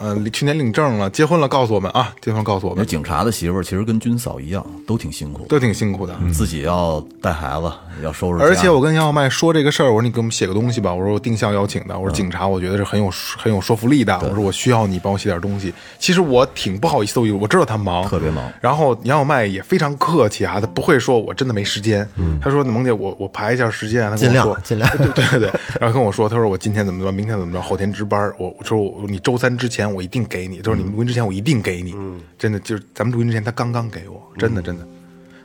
呃，去年领证了，结婚了，告诉我们啊，结婚告诉我们，那警察的媳妇儿其实跟军嫂一样，都挺辛苦，都挺辛苦的。自己要带孩子，要收拾。而且我跟杨小麦说这个事儿，我说你给我们写个东西吧，我说我定向邀请的，我说警察我觉得是很有很有说服力的，我说我需要你帮我写点东西。其实我挺不好意思的，我知道他忙，特别忙然后杨小麦也非常客气啊，他不会说我真的没时间，他说萌姐我我排一下时间啊，他跟尽量我说尽量对对对对，然后跟我说，他说我今天怎么着，明天怎么着，后天值班，我我说我你周三之前我一定给你，就是你们录音之前我一定给你，真的就是咱们录音之前他刚刚给我，真的真的。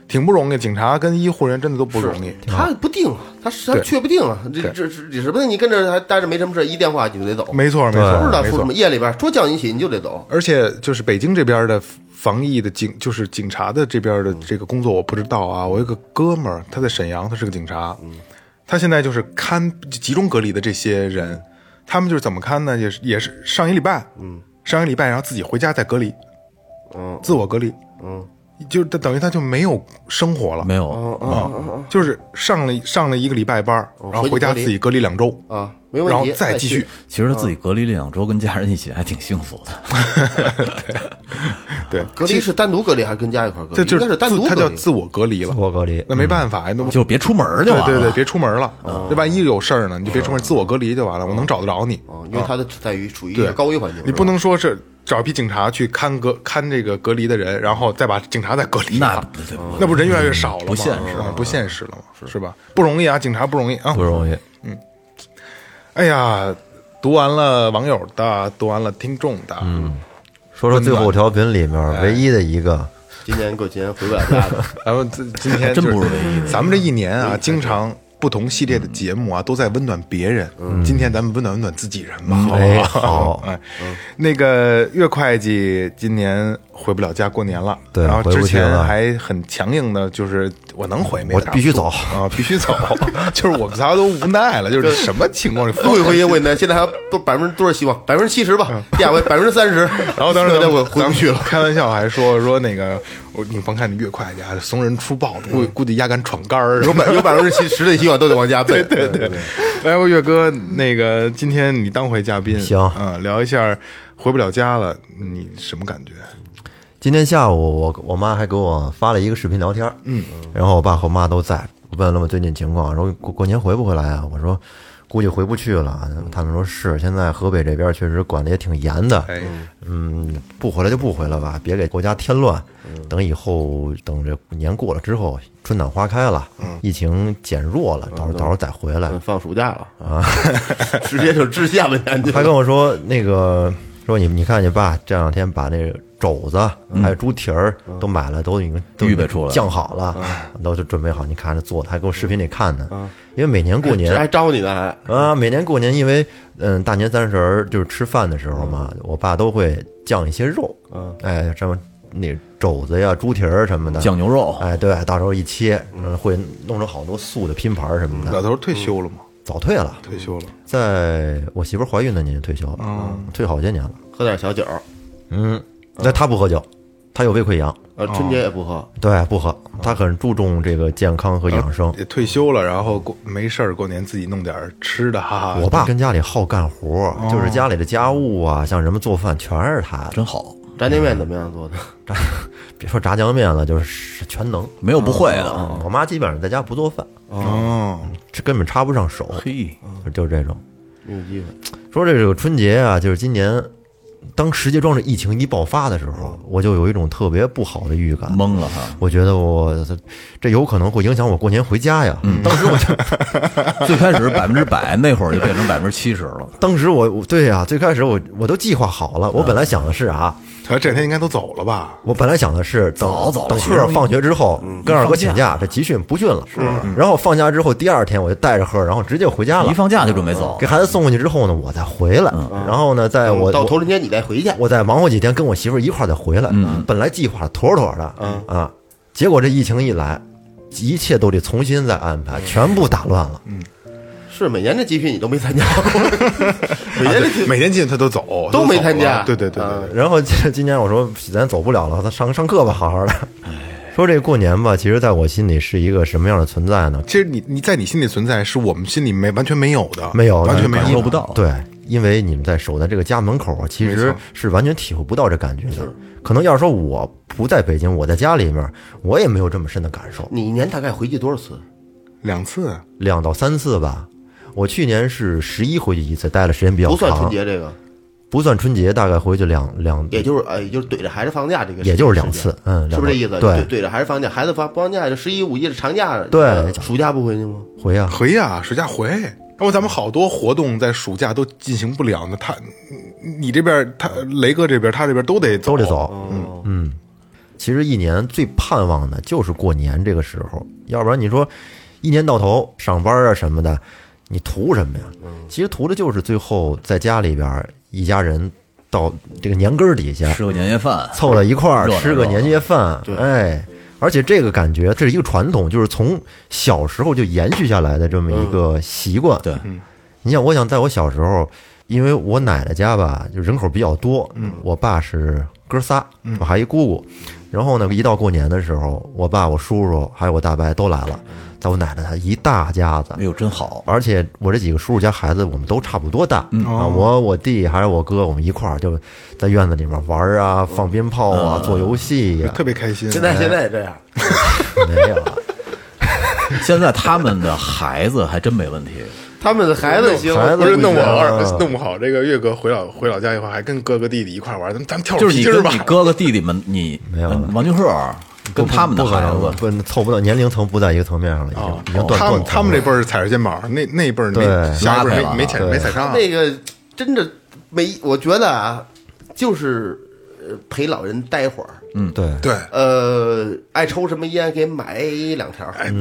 挺不容易，警察跟医护人员真的都不容易。他不定啊，他是他确不定啊，这这这指不定你跟这还待着没什么事，一电话你就得走，没错没错。没错知道说什么，，夜里边说叫你起你就得走，而且就是北京这边的防疫的警，就是警察的这边的这个工作，我不知道啊。我有个哥们儿，他在沈阳，他是个警察，他现在就是看集中隔离的这些人，他们就是怎么看呢？也是也是上一礼拜，嗯，上一礼拜，然后自己回家再隔离，嗯，自我隔离，嗯，就等等于他就没有生活了，没有，啊，就是上了上了一个礼拜班，然后回家自己隔离两周。啊没问题然后再继续。其实他自己隔离了两周，跟家人一起还挺幸福的。<laughs> 对，隔离是单独隔离还是跟家一块儿隔离？这就应该是单独他。叫自我隔离了，自我隔离那没办法呀，那不就别出门就完了。对对对，别出门了。这万一有事儿呢，你就别出门，自我隔离就完了。我能找得着你，啊，因为他的在于处于一个高危环境，你不能说是找一批警察去看隔看这个隔离的人，然后再把警察再隔离那那不人越来越少了吗？不现实嗯不现实了嘛，是吧？不容易啊，警察不容易啊不。容易。哎呀，读完了网友的，读完了听众的，嗯，说说最后调频里面唯一的一个，今年过今年回不了家的，咱们这今天真不是唯一咱们这一年啊，经常不同系列的节目啊，都在温暖别人。今天咱们温暖温暖自己人吧，好不哎 <laughs> 好？好哎，那个岳会计今年回不了家过年了，对然后之前还很强硬的，就是我能回没我啥必须走啊，必须走，<laughs> 就是我们仨都无奈了，就是什么情况？最后一回应问的，现在还都百分之多少希望？百分之七十吧，<laughs> 第二回百分之三十。然后当时咱们那我回不去了。开玩笑还说说那个，我你甭看你岳会计啊，怂人出豹子，估估计压杆闯杆儿，有百有百分之七十的希望都得往家奔。<laughs> 对对对，来，我岳哥，那个今天你当回嘉宾，行嗯，聊一下回不了家了，你什么感觉？今天下午我我妈还给我发了一个视频聊天，嗯，然后我爸和我妈都在，问了我最近情况，说过过年回不回来啊？我说估计回不去了。他们说是，现在河北这边确实管的也挺严的，哎，嗯，不回来就不回来吧，别给国家添乱。等以后等这年过了之后，春暖花开了，疫情减弱了，到时候到时候再回来。嗯放暑假了。<laughs> 啊，<laughs> 直接就支下半年去他跟我说那个说你你看你爸这两天把那个肘子还有猪蹄儿都买了，都已经都预备出来。了酱好了，都就准备好。你看着做的，还给我视频里看呢。因为每年过年还招你呢还。啊，每年过年，因为嗯，大年三十儿就是吃饭的时候嘛，我爸都会酱一些肉，嗯，哎，什么那肘子呀、猪蹄儿什么的，酱牛肉，哎，对，到时候一切，嗯，会弄成好多素的拼盘儿什么的。老头儿退休了吗？早退了，退休了，在我媳妇儿怀孕那年就退休了，退好些年了。喝点小酒，嗯，那他不喝酒，他有胃溃疡，呃，春节也不喝，对，不喝，他很注重这个健康和养生。也退休了，然后过没事儿过年自己弄点儿吃的，哈哈。我爸跟家里好干活，就是家里的家务啊，像什么做饭全是他。真好，炸酱面怎么样做的？<laughs> 炸别说炸酱面了，就是全能。没有不会的。嗯我妈基本上在家不做饭，哦，这根本插不上手，嘿，就是这种。没有机会。说这个春节啊，就是今年，当石家庄这疫情一爆发的时候，我就有一种特别不好的预感。懵了哈。我觉得我这这有可能会影响我过年回家呀。<laughs> 当时我就，<laughs> 最开始百分之百，那会儿就变成百分之七十了。当时我我对呀、最开始我我都计划好了，我本来想的是啊，他这两天应该都走了吧？我本来想的是等早早等学生赫放学之后跟二哥请放假，这集训不训了。然后放假之后第二天我就带着赫，然后直接回家了一。放假就准备走给，孩子送过去之后呢，我再回来，然后呢，在我我到头春节你再回去，我再忙活几天，跟我媳妇一块儿再回来。本来计划妥妥的，啊，结果这疫情一来，一切都得重新再安排，全部打乱了。是每年的集训你都没参加过，<laughs> 每年的集每年进去他都走，都没参加对对对对然后今今年我说咱走不了了，咱上上课吧，好好的。说这过年吧，其实在我心里是一个什么样的存在呢？其实你你在你心里存在，是我们心里没完全没有的，没有完全没有感受不到。对，因为你们在守在这个家门口啊，其实是完全体会不到这感觉的。可能要是说我不在北京，我在家里面，我也没有这么深的感受，你一年大概回去多少次？两次，两到三次吧。我去年是十一回去一次，待的时间比较长，不算春节这个，不算春节，大概回去两两，也就是呃，也就是怼着孩子放假这个时，也就是两次，嗯，是不是这意思？对怼，着孩子放假，孩子放不放假就十一五一的长假，对呃暑假不回去吗？回呀，回呀，暑假回。那么咱们好多活动在暑假都进行不了呢。他，你这边他雷哥这边他这边都得都得走。嗯，其实一年最盼望的就是过年这个时候，要不然你说一年到头上班啊什么的，你图什么呀？其实图的就是最后在家里边一家人到这个年根儿底下吃个年夜饭，凑到一块儿吃个年夜饭，哎，而且这个感觉这是一个传统，就是从小时候就延续下来的这么一个习惯。对，你想，我想在我小时候，因为我奶奶家吧，就人口比较多，我爸是哥仨，我还一姑姑，然后呢，一到过年的时候，我爸、我叔叔还有我大伯都来了，在我奶奶家一大家子。哎，呦真好，而且我这几个叔叔家孩子，我们都差不多大、啊，我我弟还有我哥，我们一块儿就在院子里面玩儿啊，放鞭炮啊，做游戏呀、特别开心。现在现在也这样，<laughs> 没有。<laughs> 现在他们的孩子还真没问题，他们的孩子行，孩子不是弄不行二啊弄不好，这个岳哥回老回老家以后，还跟哥哥弟弟一块玩，咱们咱们跳就是你皮筋儿吧跟你。哥哥弟弟们，你没有嗯王俊鹤跟他们的不可孩能子，不凑不到年龄层不在一个层面上了，已经、啊已经断他们他们这辈儿踩着肩膀，那那辈儿没对下一辈儿没没没踩上。那个真的没，我觉得啊，就是呃陪老人待会儿，嗯，对，对，呃，爱抽什么烟给买两条，哎，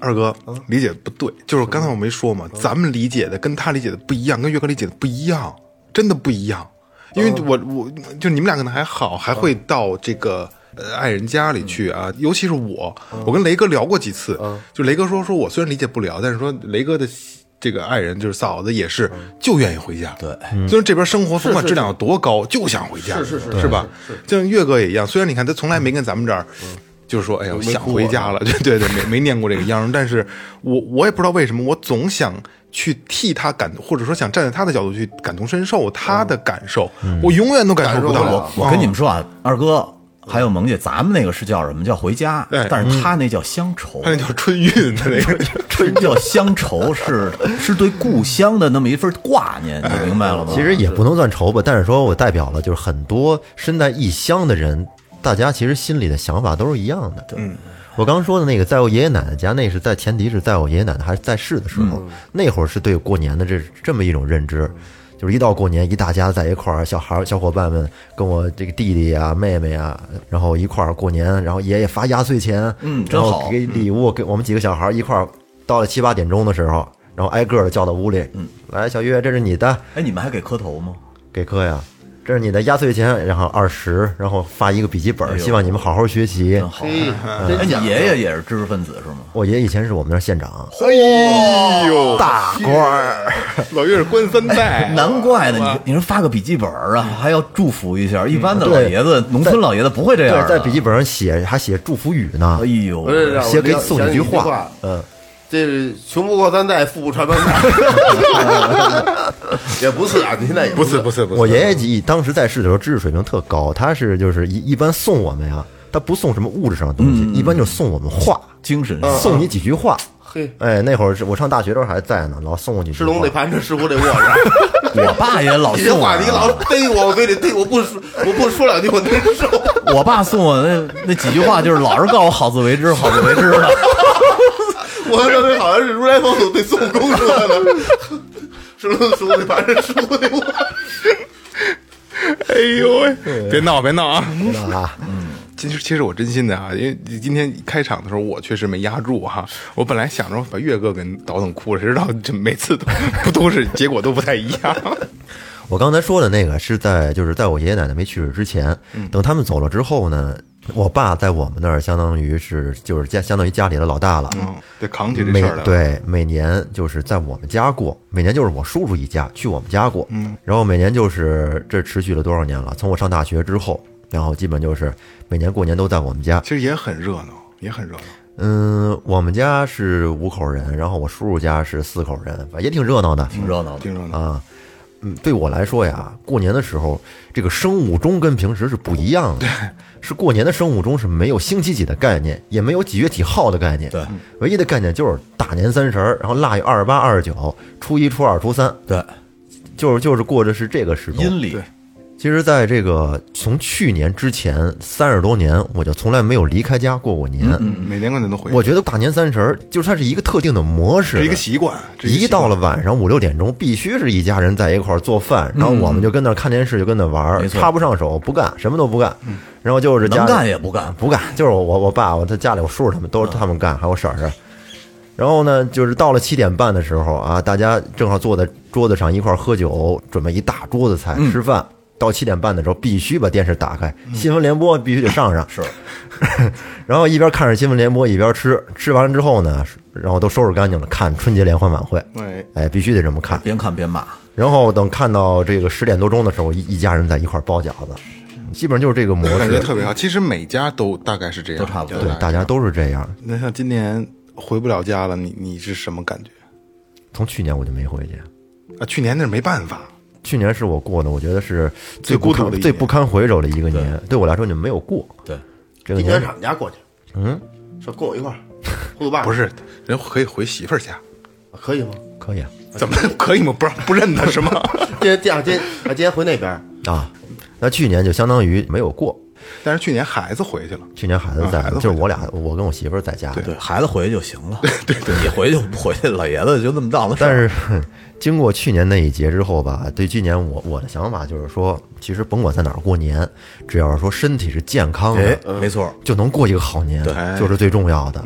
二哥理解不对，就是刚才我没说嘛，咱们理解的跟他理解的不一样，跟岳哥理解的不一样，真的不一样。因为我我就你们俩可能还好，还会到这个呃爱人家里去啊，尤其是我，我跟雷哥聊过几次，就雷哥说说我虽然理解不了，但是说雷哥的。这个爱人就是嫂子，也是就愿意回家。对，虽然这边生活甭管质量有多高，就想回家，是是是是吧？就像岳哥也一样，虽然你看他从来没跟咱们这儿，就是说，哎呀，我想回家了，<laughs> 对对对，没没念过这个秧，但是我我也不知道为什么，我总想去替他感，或者说想站在他的角度去感同身受他的感受，我永远都感受不到。我我跟你们说啊，二哥还有萌姐，咱们那个是叫什么叫回家，但是他那叫乡愁他，那叫春运，他那个 <laughs> 春叫乡愁是是对故乡的那么一份挂念，你明白了吗？其实也不能算愁吧，但是说我代表了就是很多身在异乡的人，大家其实心里的想法都是一样的。嗯，我刚说的那个，在我爷爷奶奶家，那是在前提是在我爷爷奶奶还在世的时候，那会儿是对过年的这这么一种认知。就是一到过年，一大家在一块儿，小孩儿、小伙伴们跟我这个弟弟呀、妹妹呀，然后一块儿过年，然后爷爷发压岁钱，嗯真然后好给礼物，给我们几个小孩儿一块儿，到了七八点钟的时候，然后挨个的叫到屋里，嗯，来，小月，这是你的，哎，你们还给磕头吗？给磕呀，这是你的压岁钱，然后二十，然后发一个笔记本，哎希望你们好好学习真。好。爷爷也是知识分子是吗？我爷爷以前是我们那儿县长，哎呦，大官儿，<laughs> 老岳是官三代，难怪呢，你你说发个笔记本啊，还要祝福一下。一般的老爷子，农村老爷子不会这样。在笔记本上写还写祝福语呢哎。呦写给送几句话话，嗯，这是穷不过三代，富不传三代，<laughs> 也不是啊，你现在也不是不是不是，我爷爷记当时在世的时候知识水平特高，他是就是一一般送我们呀，他不送什么物质上的东西，一般就送我们话，精神送你几句话。嘿，哎，那会儿是我上大学的时候还在呢，老送我几句话。吃龙得盘着，吃虎得卧着。<laughs> 我爸也老送我你老逮我，我非得逮，我不说，我不说两句我难受。我爸送我那那几句话，就是老是告诉我好自为之，好自为之的。<laughs> 我还认为好像是如来佛祖对孙悟空说的，吃龙吃虎得盘着，吃虎得卧着。哎哎呦喂，别闹别闹啊！别闹啊，其实，其实我真心的啊，因为今天开场的时候，我确实没压住哈。我本来想着把岳哥给倒腾哭了，谁知道这每次都不都是结果都不太一样。<laughs> 我刚才说的那个是在就是在我爷爷奶奶没去世之前，等他们走了之后呢，我爸在我们那儿相当于是就是家相当于家里的老大了，嗯，得扛起这事儿来。对每年就是在我们家过，每年就是我叔叔一家去我们家过，嗯，然后每年就是这持续了多少年了？从我上大学之后，然后基本就是每年过年都在我们家。其实也很热闹，也很热闹。嗯，我们家是五口人，然后我叔叔家是四口人，反正也挺热闹的挺热闹的。挺热闹。啊。嗯，对我来说呀，过年的时候这个生物钟跟平时是不一样的。是过年的生物钟是没有星期几的概念，也没有几月几号的概念。对，唯一的概念就是大年三十儿，然后腊月二十八、二十九，初一、初二、初三，对，就是就是过的是这个时钟。阴历对其实，在这个从去年之前三十多年，我就从来没有离开家过过年。嗯，每年过年都回，我觉得大年三十儿就是它是一个特定的模式，是一个习惯。一到了晚上五六点钟，必须是一家人在一块儿做饭，然后我们就跟那儿看电视，就跟那玩儿，没错插不上手，不干，什么都不干。然后就是家能干也不干不干，就是我我我爸我在家里我叔叔他们都是他们干，还有我婶婶。然后呢，就是到了七点半的时候啊，大家正好坐在桌子上一块儿喝酒，准备一大桌子菜吃饭。到七点半的时候，必须把电视打开，新闻联播必须得上上。是，<laughs> 然后一边看着新闻联播一边吃，吃完之后呢，然后都收拾干净了，看春节联欢晚会。哎，哎，必须得这么看。边看边骂。然后等看到这个十点多钟的时候，一一家人在一块儿包饺子，基本上就是这个模式感觉式。特别好。其实每家都大概是这样，都差不多对，大家都是这样。那像今年回不了家了，你你是什么感觉从去年我就没回去，啊？去年那是没办法，去年是我过的，我觉得是最孤独的最不堪回首的一个年。对我来说，你们没有过对，这个年今年上。你家过去，嗯，说跟我一块儿，<laughs> 不是人可以回媳妇儿家，可以吗？可以啊怎么可以吗？不让不认他是吗？<laughs> 今天第二天，啊，今天回那边，啊，那去年就相当于没有过。但是去年孩子回去了，去年孩子在啊孩子，就是我俩，我跟我媳妇儿在家。对，孩子回去就行了。对对，你回去不回去，老爷子就那么当的事儿。但是 <laughs> 经过去年那一劫之后吧，对今年我我的想法就是说，其实甭管在哪儿过年，只要是说身体是健康哎的，，没错，就能过一个好年，对就是最重要的。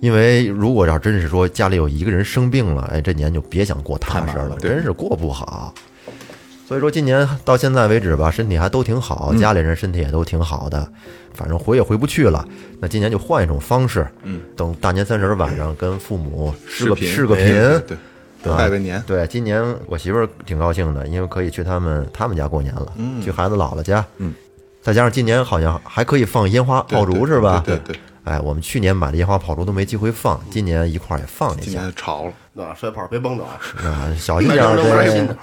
因为如果要真是说家里有一个人生病了，哎，这年就别想过踏实了，真是过不好。所以说今年到现在为止吧，身体还都挺好，家里人身体也都挺好的，反正回也回不去了。那今年就换一种方式，嗯，等大年三十晚上跟父母视个视个频，哎对拜个年，对，今年我媳妇儿挺高兴的，因为可以去他们他们家过年了，去孩子姥姥家。嗯，再加上今年好像还可以放烟花对炮竹是吧？对对对，哎，我们去年买的烟花炮竹都没机会放，今年一块儿也放一今下年潮了，啊，摔炮别崩着啊，啊，小心点 <laughs> 儿。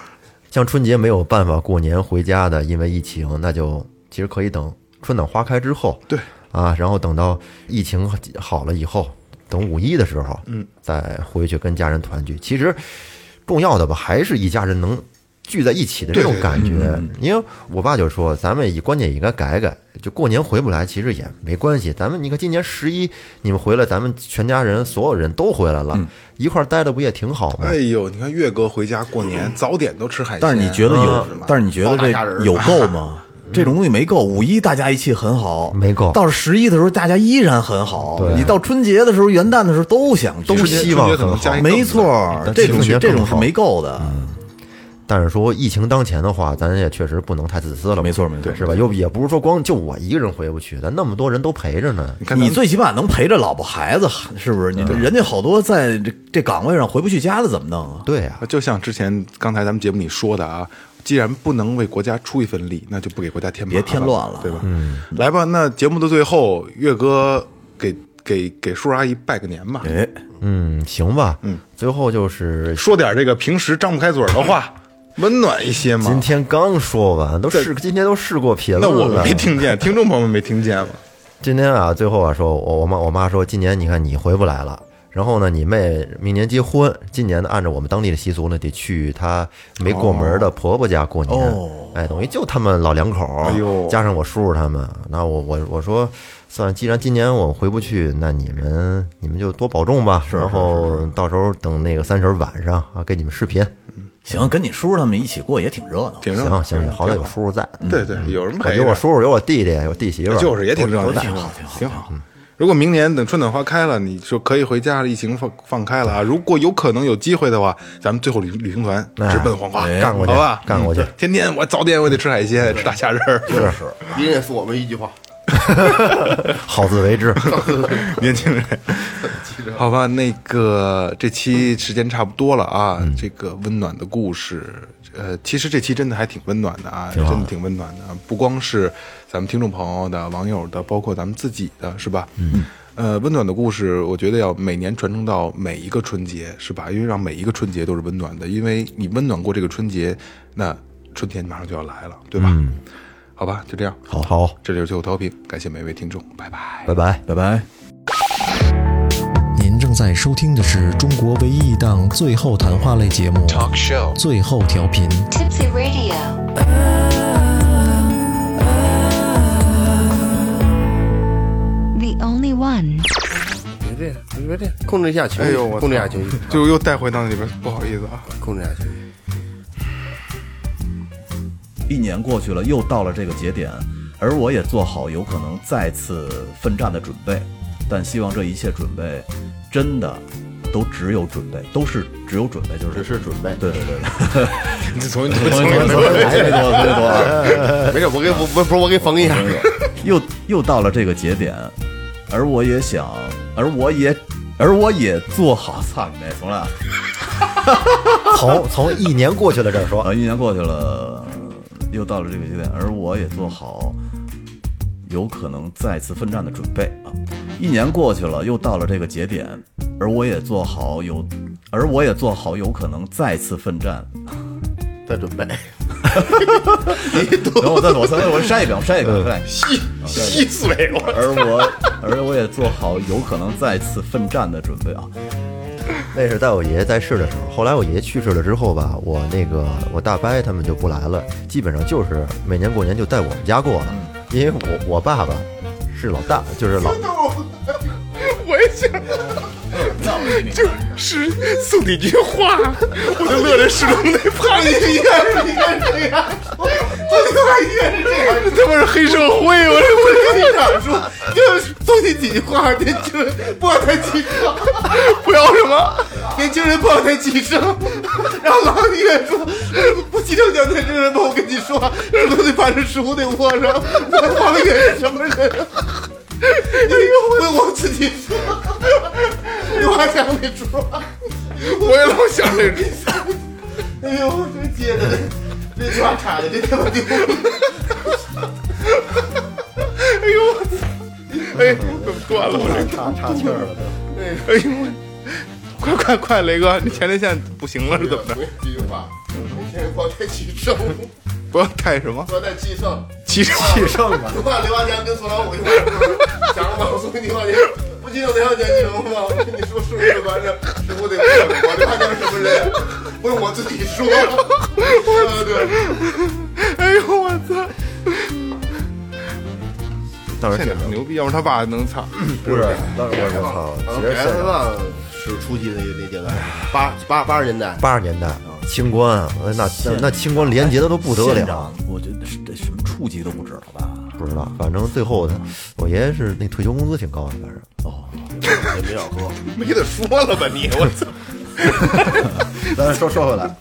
像春节没有办法过年回家的，因为疫情，那就其实可以等春暖花开之后，对啊，然后等到疫情好了以后，等五一的时候，嗯，再回去跟家人团聚。其实重要的吧，还是一家人能聚在一起的这种对对感觉。因为我爸就说，咱们也关键也应该改改，就过年回不来，其实也没关系。咱们你看，今年十一你们回来，咱们全家人所有人都回来了，一块儿待着不也挺好吗哎？呦，你看岳哥回家过年，早点都吃海鲜，但是你觉得有？但是你觉得这有够吗？<laughs> 这种东西没够，五一大家一起很好，没够到了十一的时候，大家依然很好。你到春节的时候、元旦的时候都想聚都希望很好没错，这种这种是没够的。但是说疫情当前的话，咱也确实不能太自私了，没错没错。是吧？又也不是说光就我一个人回不去，咱那么多人都陪着呢。你看你最起码能陪着老婆孩子，是不是？你人家好多在这这岗位上回不去家的，怎么弄啊？对呀、就像之前刚才咱们节目里说的啊，既然不能为国家出一份力，那就不给国家添麻别，添乱了。对吧？嗯，来吧，那节目的最后，岳哥给给给叔叔阿姨拜个年吧，哎，嗯，行吧，嗯，最后就是说点这个平时张不开嘴的话，温暖一些嘛。今天刚说完，都试今天都试过频了。那我们没。听见，<laughs> 听众朋友们没听见吗？今天啊，最后啊，说我我妈我妈说，今年你看你回不来了。然后呢，你妹明年结婚，今年呢按照我们当地的习俗呢，得去她没过门的婆婆家过年。哦哎，等于就他们老两口，加上我叔叔他们。那我我我说，算，既然今年我回不去，那你们你们就多保重吧。然后到时候等那个三十晚上啊，给你们视频。行，跟你叔叔他们一起过也挺热闹。挺热闹行行，好歹有叔叔在。对对，有人我陪着。有我叔叔，有我弟弟，有弟媳妇儿，就是也挺热闹，挺好挺好挺好。如果明年等春暖花开了，你说可以回家了，疫情放放开了啊，如果有可能有机会的话，咱们最后旅旅行团直奔黄花，干过去好吧？干过去嗯天天我早点我得吃海鲜，吃大虾仁儿。是别人送我们一句话，<laughs> <laughs> 好自为之。年轻人，好吧，那个这期时间差不多了啊，这个温暖的故事，呃，其实这期真的还挺温暖的啊，真的挺温暖的，不光是咱们听众朋友的、网友的，包括咱们自己的，是吧？嗯。呃，温暖的故事，我觉得要每年传承到每一个春节，是吧？因为让每一个春节都是温暖的，因为你温暖过这个春节，那春天马上就要来了，对吧？好吧，就这样。好好，这里是最后调频，感谢每位听众，拜拜。拜拜。拜拜。在收听的是中国唯一一档最后谈话类节目《Talk Show》最后调频。Tipsy Radio. The only one. 别这样，别这样，控制一下情绪，哎呦我控制一下情绪，就又带回到那里边，不好意思啊。控制一下情绪。一年过去了，又到了这个节点，而我也做好有可能再次奋战的准备。但希望这一切准备，真的都只有准备，都是只有准备，就是只是准备对对对对，<laughs> 你 <laughs> 重新重新重新重新重新特别多特别多啊。没事，我给我不不是我给缝一下。又又到了这个节点，而我也想，而我也，而我也做好。操你妹！重来啊！从从一年过去了这儿说，啊，一年过去了，又到了这个节点，而我也做好有可能再次奋战的准备啊。一年过去了，又到了这个节点，而我也做好有，而我也做好有可能再次奋战。的准备，<laughs> 等我再我再我筛一遍，我筛一遍，对，细细碎我。而我而我也做好有可能再次奋战的准备啊。那是在我爷爷在世的时候。后来我爷爷去世了之后吧，我那个我大伯他们就不来了，基本上就是每年过年就在我们家过了，因为我我爸爸是老大，就是老我也想，就是送你一句话，我就乐得始终得怕你一样，你看这样，我他妈也是这样，他妈是黑社会，我这我跟你讲说，就是送你几句话，年轻人不要太激动，不要什么，年轻人不要太激动，然后老李也说，不激动叫年轻人吧，我跟你说，是不是得把这书得握上？王爷是什么人？<laughs> 为我自己说，你还想没说？我也老想这句。哎呦，这接的这句话插的这他妈牛！哎呦我操！断了？我这插插气儿了都。哎呦，快快快，雷哥，你前列腺不行了是怎么的？这句话，年轻人不要太气盛，不要太什么不要太气盛。气盛气盛吧，刘华刘华强跟宋老五一块儿，讲了吗？我送给你话，你不激动得要年轻人吗？我跟你说，是不是反正是我得问我刘华强是什么人？不是我自己说，对对。哎呦我操！当时挺现场牛逼，要不他爸能操。不是，当时我操，其实改现在革开放是初期的那那阶段，八八八十年代，八十年代清官，呃那那那清官廉洁的都不得了，县长，我觉得是这什么处级都不知道吧？不知道，反正最后呢，我爷爷是那退休工资挺高的，反正哦，也没少喝。<laughs> 没得说了吧你？我操！<laughs> 咱说说回来，